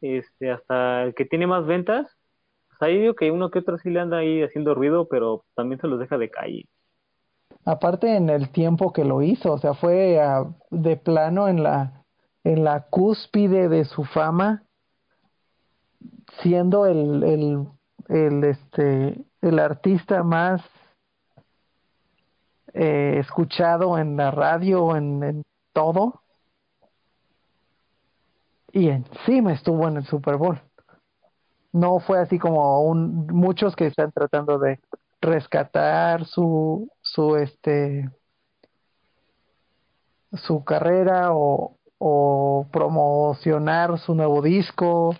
Este, hasta el que tiene más ventas, pues ahí digo que uno que otro sí le anda ahí haciendo ruido, pero también se los deja de calle. Aparte en el tiempo que lo hizo, o sea, fue ah, de plano en la en la cúspide de su fama, siendo el el el este el artista más eh, escuchado en la radio, en, todo, y encima estuvo en el Super Bowl. No fue así como un, muchos que están tratando de rescatar su su este su carrera o, o promocionar su nuevo disco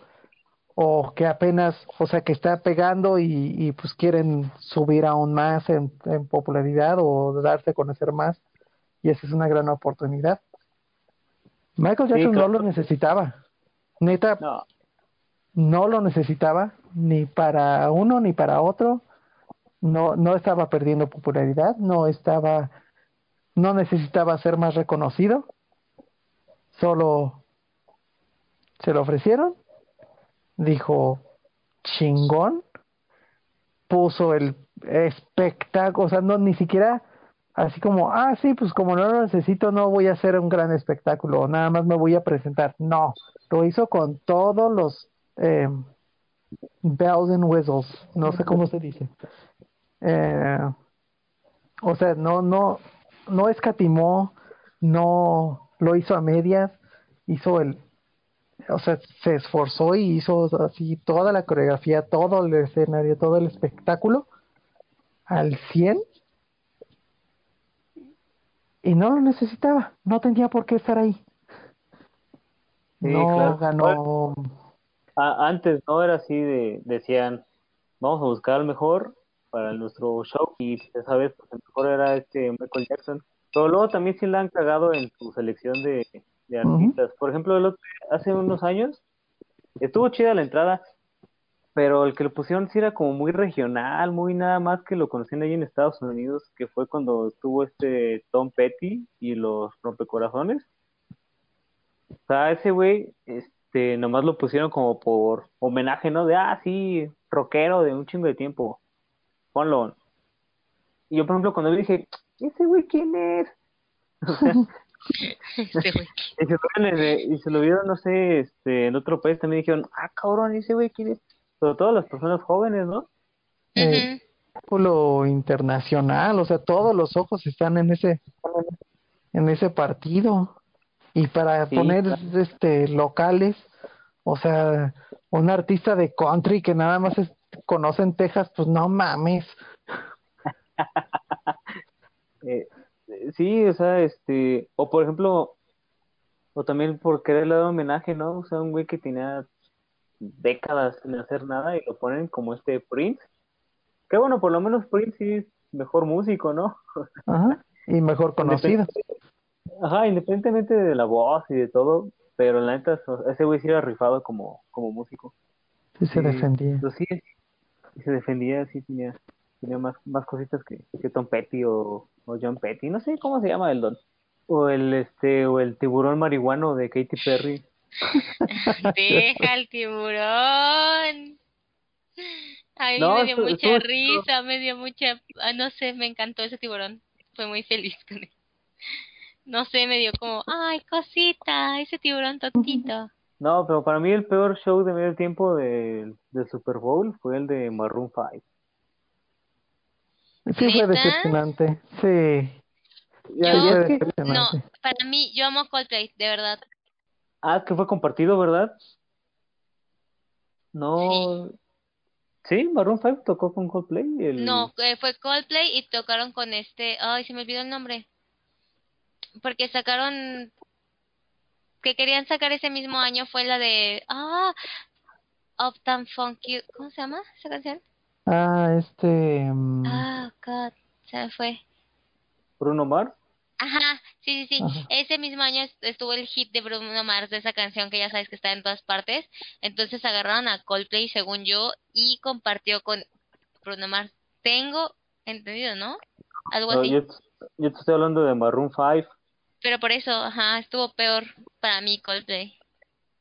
o que apenas, o sea, que está pegando y, y pues quieren subir aún más en, en popularidad o darse a conocer más y esa es una gran oportunidad. Michael Sí, Jackson claro. no lo necesitaba. Neta, No, no lo necesitaba ni para uno ni para otro. No, no estaba perdiendo popularidad, no estaba, no necesitaba ser más reconocido. Solo se lo ofrecieron, dijo chingón, puso el espectáculo, o sea, no ni siquiera así como, ah, sí, pues como no lo necesito, no voy a hacer un gran espectáculo, nada más me voy a presentar. No, lo hizo con todos los eh, bells and whistles, no sé cómo se dice. Eh, o sea, no, no, no escatimó, no lo hizo a medias, hizo el, o sea, se esforzó y hizo así toda la coreografía, todo el escenario, todo el espectáculo al 100 y no lo necesitaba, no tenía por qué estar ahí. Sí, no claro. ganó, A- antes no era así de, decían, vamos a buscar al mejor para nuestro show y esa vez pues, el mejor era este Michael Jackson. Pero luego también sí la han cagado en su selección de, artistas. Por ejemplo, el otro- hace unos años estuvo chida la entrada, pero el que lo pusieron sí era como muy regional, muy nada más que lo conocían ahí en Estados Unidos, que fue cuando estuvo este Tom Petty y los Rompecorazones. O sea, ese güey, este, nomás lo pusieron como por homenaje, ¿no? De, ah, sí, rockero de un chingo de tiempo. Ponlo. Y yo, por ejemplo, cuando dije, ¿ese güey quién es? O sea, güey. y se lo vieron, en- y se lo vieron, no sé, este, en otro país también dijeron, ah, cabrón, ese güey quién es. Sobre todo las personas jóvenes, ¿no? Eh, Ujú. lo internacional, o sea, todos los ojos están en ese en ese partido y para Sí, poner claro. este locales, o sea, un artista de country que nada más es, conoce en Texas, pues no mames. Eh, eh, sí, o sea, este, o por ejemplo, o también por quererle dar homenaje, ¿no? O sea, un güey que tenía décadas sin hacer nada y lo ponen como este Prince. Que bueno, por lo menos Prince sí es mejor músico, ¿no? Ajá, y mejor conocido. Ajá, independientemente de la voz y de todo, pero la neta, ese güey sí era rifado como, como músico. Sí se defendía. pues sí, y se defendía, sí tenía, tenía más, más cositas que, que Tom Petty o, o John Petty, no sé cómo se llama el don. O el este, o el tiburón marihuano de Katy Perry. Deja el tiburón. A mí No, me dio mucha risa, me dio mucha, ah, no sé, me encantó ese tiburón. Fue muy feliz con él. No sé, me dio como, ay, cosita, ese tiburón tontito. No, pero para mí el peor show de medio tiempo del del Super Bowl fue el de Maroon 5. Sí fue decepcionante. Sí, Ya, Yo- fue que- No, decepcionante. para mí, yo amo Coldplay, de verdad. ah, es que fue compartido, ¿verdad? No. Sí, Maroon 5 tocó con Coldplay. El... No, eh, fue Coldplay y tocaron con este. Ay, se me olvidó el nombre. Porque sacaron. Que querían sacar ese mismo año fue la de. Ah, Uptown Funky. ¿Cómo se llama esa canción? Ah, este. mm, Ah, God, se me fue. Bruno Mars. Ajá, sí, sí, sí. Ajá. Ese mismo año est- estuvo el hit de Bruno Mars de esa canción que ya sabes que está en todas partes. Entonces agarraron a Coldplay, según yo, y compartió con Bruno Mars. Tengo entendido, ¿no? Algo No, así. yo, yo te estoy hablando de Maroon 5. Pero por eso, ajá, estuvo peor para mí Coldplay.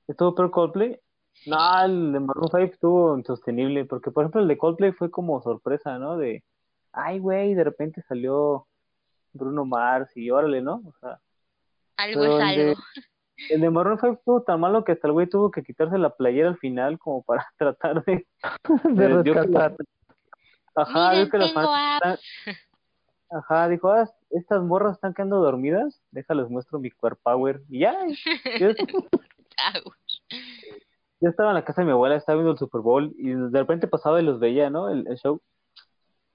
¿Estuvo peor Coldplay? No, el de Maroon 5 estuvo insostenible, porque por ejemplo el de Coldplay fue como sorpresa, ¿no? De, ay, güey, de repente salió Bruno Mars y órale, ¿no? O sea, Algo es el de, algo. el de Maroon 5 estuvo tan malo que hasta el güey tuvo que quitarse la playera al final como para tratar de... de vio que rescatar. la- Ajá, Miren, que las tengo fans apps. están- Ajá, dijo, ah, estas morras están quedando dormidas, déjales muestro mi core power. Y ya, yo, estaba en la casa de mi abuela, estaba viendo el Super Bowl y de repente pasaba y los veía, ¿no? El, el show.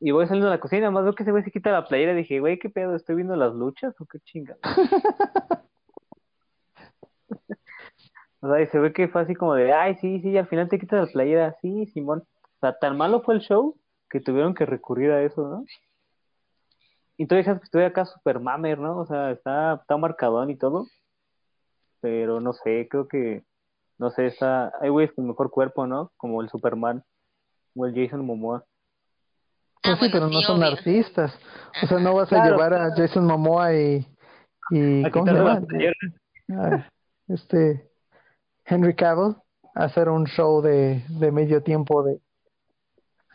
Y voy saliendo de la cocina, más veo que ese güey se quita la playera y dije, güey, ¿qué pedo? ¿Estoy viendo las luchas o qué chingada? O sea, y se ve que fue así como de, ay, sí, sí, y al final te quitas la playera, sí, Simón. O sea, tan malo fue el show que tuvieron que recurrir a eso, ¿no? Y tú dices que estoy acá super mamer, ¿no? O sea, está, está marcadón y todo. Pero no sé, creo que, no sé, está, hay güeyes con mejor cuerpo, ¿no? Como el Superman o el Jason Momoa. Ah, Pues sí, bueno, pero no sí, son obvio. artistas. O sea, no vas a Claro. llevar a Jason Momoa y, y ¿cómo se llama? Ah, este Henry Cavill a hacer un show de, de medio tiempo de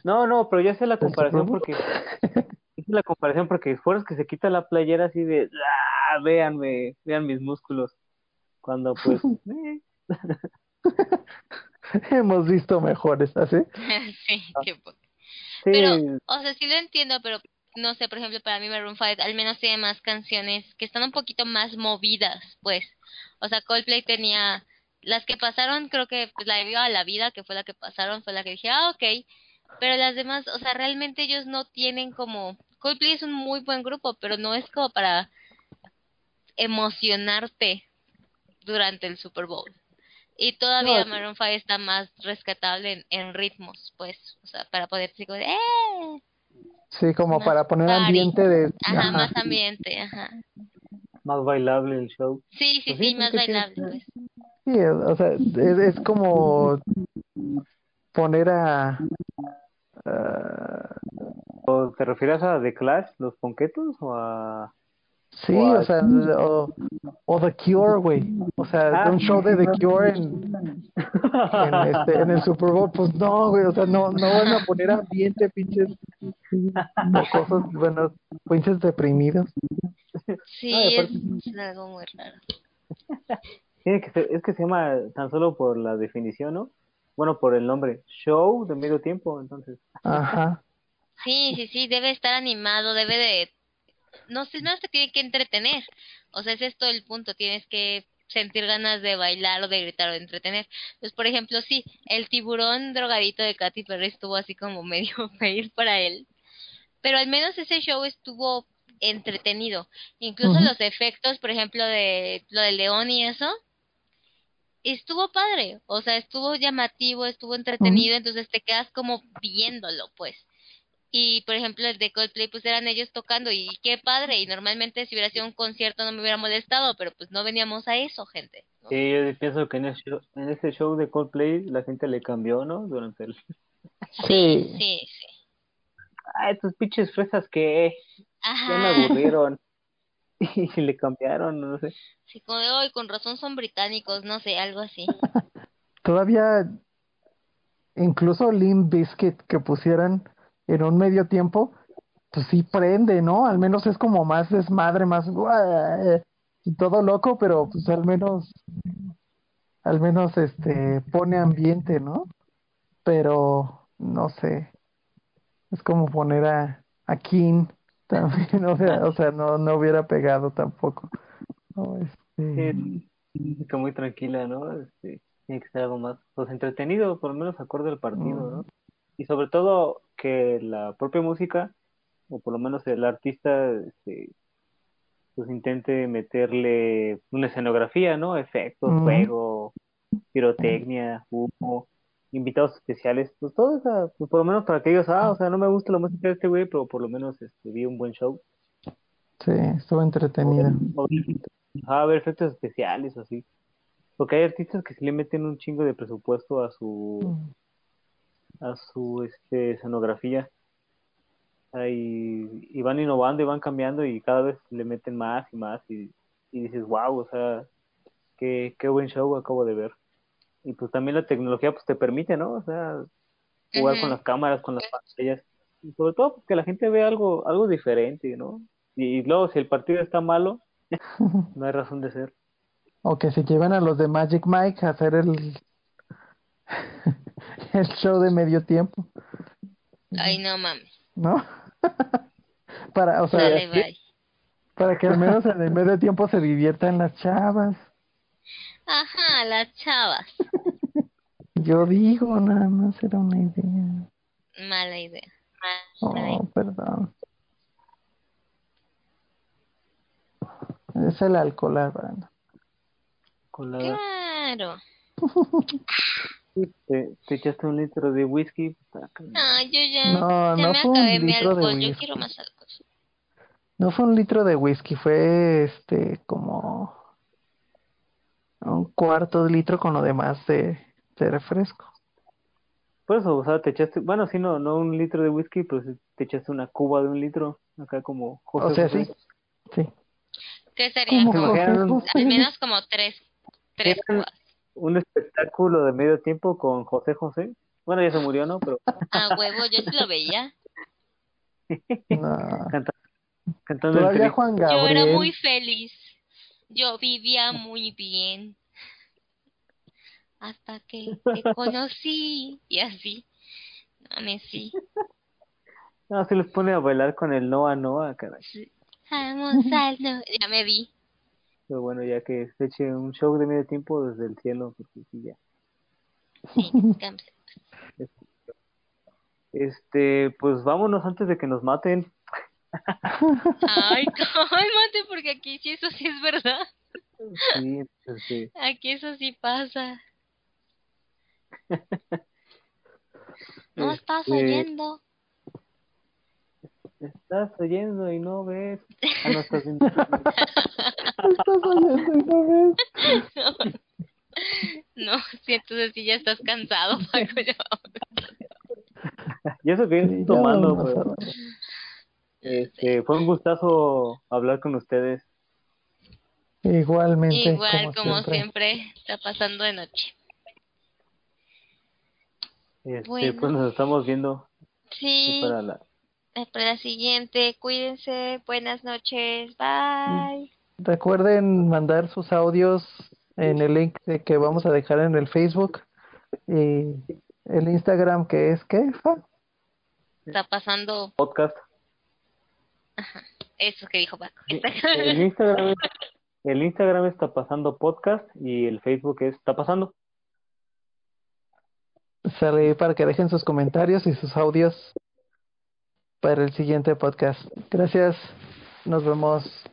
No, no, pero ya sé la comparación porque, hice la comparación porque fueras que se quita la playera así de, ah, véanme, vean mis músculos. Cuando pues, eh, Hemos visto mejores, ¿así? Sí, qué po- sí, Pero, o sea, sí lo entiendo, pero no sé, por ejemplo, para mí Maroon 5 al menos tiene más canciones que están un poquito más movidas, pues. O sea, Coldplay tenía las que pasaron, creo que pues, la de Viva la Vida, que fue la que pasaron, fue la que dije, ah, ok. Pero las demás, o sea, realmente ellos no tienen como... Coldplay es un muy buen grupo, pero no es como para emocionarte durante el Super Bowl. Y todavía No, Maroon 5 está más rescatable en, en ritmos, pues, o sea, para poder decir, ¡eh! Sí, como Más para poner party. ambiente de Ajá, ajá. más ambiente, ajá. más bailable el show. Sí, sí, Pues sí, sí, más tiene- bailable, pues. Sí, o sea, es, es como poner a ¿O te refieres a The Clash, los ponquetos o a... sí, o a- o sea, o, o The Cure, güey. O sea, Ah, un show de The Cure en, en, este, en el Super Bowl, pues no, güey, o sea, no, no van a poner ambiente, pinches mocosos, bueno, pinches deprimidos. Sí, aparte- es algo muy raro. Tiene que ser, es que se llama tan solo por la definición, ¿no? Bueno, por el nombre, show de medio tiempo, entonces. Ajá. Sí, sí, sí, debe estar animado, debe de... No sé, no te tiene que entretener. O sea, ese es todo el punto, tienes que sentir ganas de bailar o de gritar o de entretener. Entonces, por ejemplo, sí, el tiburón drogadito de Katy Perry estuvo así como medio fail para él. Pero al menos ese show estuvo entretenido. Incluso los efectos, por ejemplo, de lo del león y eso, estuvo padre. O sea, estuvo llamativo, estuvo entretenido, entonces te quedas como viéndolo, pues. Y por ejemplo, el de Coldplay, pues eran ellos tocando y qué padre. Y normalmente si hubiera sido un concierto no me hubiera molestado, pero pues no veníamos a eso, gente. ¿no? Sí, yo pienso que en ese show, en ese show de Coldplay la gente le cambió, ¿no? Durante el... Sí. Sí, sí. Ah, estos pinches fresas que ya me Ajá. aburrieron. Y le cambiaron, no sé. Sí, como de hoy, con razón son británicos, no sé, algo así. Todavía, incluso Limp Bizkit que pusieran en un medio tiempo, pues sí prende, ¿no? Al menos es como más desmadre, más y todo loco, pero pues al menos, al menos este pone ambiente, ¿no? Pero no sé, es como poner a, a King también, o sea, o sea, no, no hubiera pegado tampoco. No, este, Sí, muy tranquila, ¿no? Este, Tiene que ser algo más, pues entretenido, por lo menos acorde al partido, Mm. ¿no? Y sobre todo que la propia música, o por lo menos el artista, este, pues intente meterle una escenografía, ¿no? Efectos, Ujú. fuego, pirotecnia, humo, invitados especiales, pues todo eso, pues por lo menos para que ellos, ah, o sea, no me gusta la música de este güey, pero por lo menos este, vi un buen show. Sí, estuvo entretenida. O, a ver efectos especiales o así. Porque hay artistas que sí le meten un chingo de presupuesto a su Mm. a su este escenografía. Ahí, y van innovando y van cambiando y cada vez le meten más y más y, y dices, wow, o sea, qué, qué buen show acabo de ver. Y pues también la tecnología pues te permite, ¿no? O sea, jugar con las cámaras, con las pantallas. Y sobre todo pues, que la gente vea algo, algo diferente, ¿no? Y, y luego si el partido está malo, no hay razón de ser. O que se lleven a los de Magic Mike a hacer el, el show de medio tiempo, Ay, no mames. ¿no? Para, o sea, Dale, bye. para que al menos en el medio tiempo se diviertan las chavas. Ajá, las chavas. Yo digo, nada más era una idea. Mala idea. Mala idea. Oh, perdón. Es el alcohol. Con la, Claro. te, te echaste un litro de whisky. que- No, yo ya, No, ya no me fue un acabé mi litro de alcohol. Yo whisky. quiero más alcohol. No fue un litro de whisky, fue este como un cuarto de litro con lo demás de, de refresco. Por eso, o sea, te echaste, bueno, sí, no, no un litro de whisky, pero te echaste una cuba de un litro, acá como José O sea, José. sí, sí. ¿Qué sería? Como al menos como tres. Tres cubas. Un espectáculo de medio tiempo con José José. Bueno, ya se murió, ¿no? Pero A huevo, yo sí lo veía. No. cantando el Todavía. Juan Yo era Gabriel. muy feliz. Yo vivía muy bien. Hasta que te conocí. Y así. Mames, sí. No, se les pone a bailar con el Noa Noa, caray. Vamos al no. Ya me vi. Pero bueno, ya que se eche un show de medio tiempo desde el cielo, porque sí, ya. Sí. Este, pues vámonos antes de que nos maten. Ay, cálmate, porque aquí sí, eso sí es verdad. Sí, este, Aquí eso sí pasa. No estás Este, oyendo. Estás oyendo y no ves. Ah, no estás viendo. Estás oyendo y no ves. No, sí, entonces sí ya estás cansado, Paco. ya y eso que yo Sí, estoy tomando, vámonos pues. Este, fue un gustazo hablar con ustedes. Igualmente, Igual, como, como siempre. siempre, está pasando de noche. Este, Bueno. pues nos estamos viendo Sí, para la para la siguiente. Cuídense. Buenas noches. Bye. Recuerden mandar sus audios en el link de que vamos a dejar en el Facebook y el Instagram que es ¿qué? Está pasando podcast. Eso que dijo Paco. El Instagram, es- el Instagram está pasando podcast y el Facebook es está pasando. Sale para que dejen sus comentarios y sus audios para el siguiente podcast. Gracias. Nos vemos.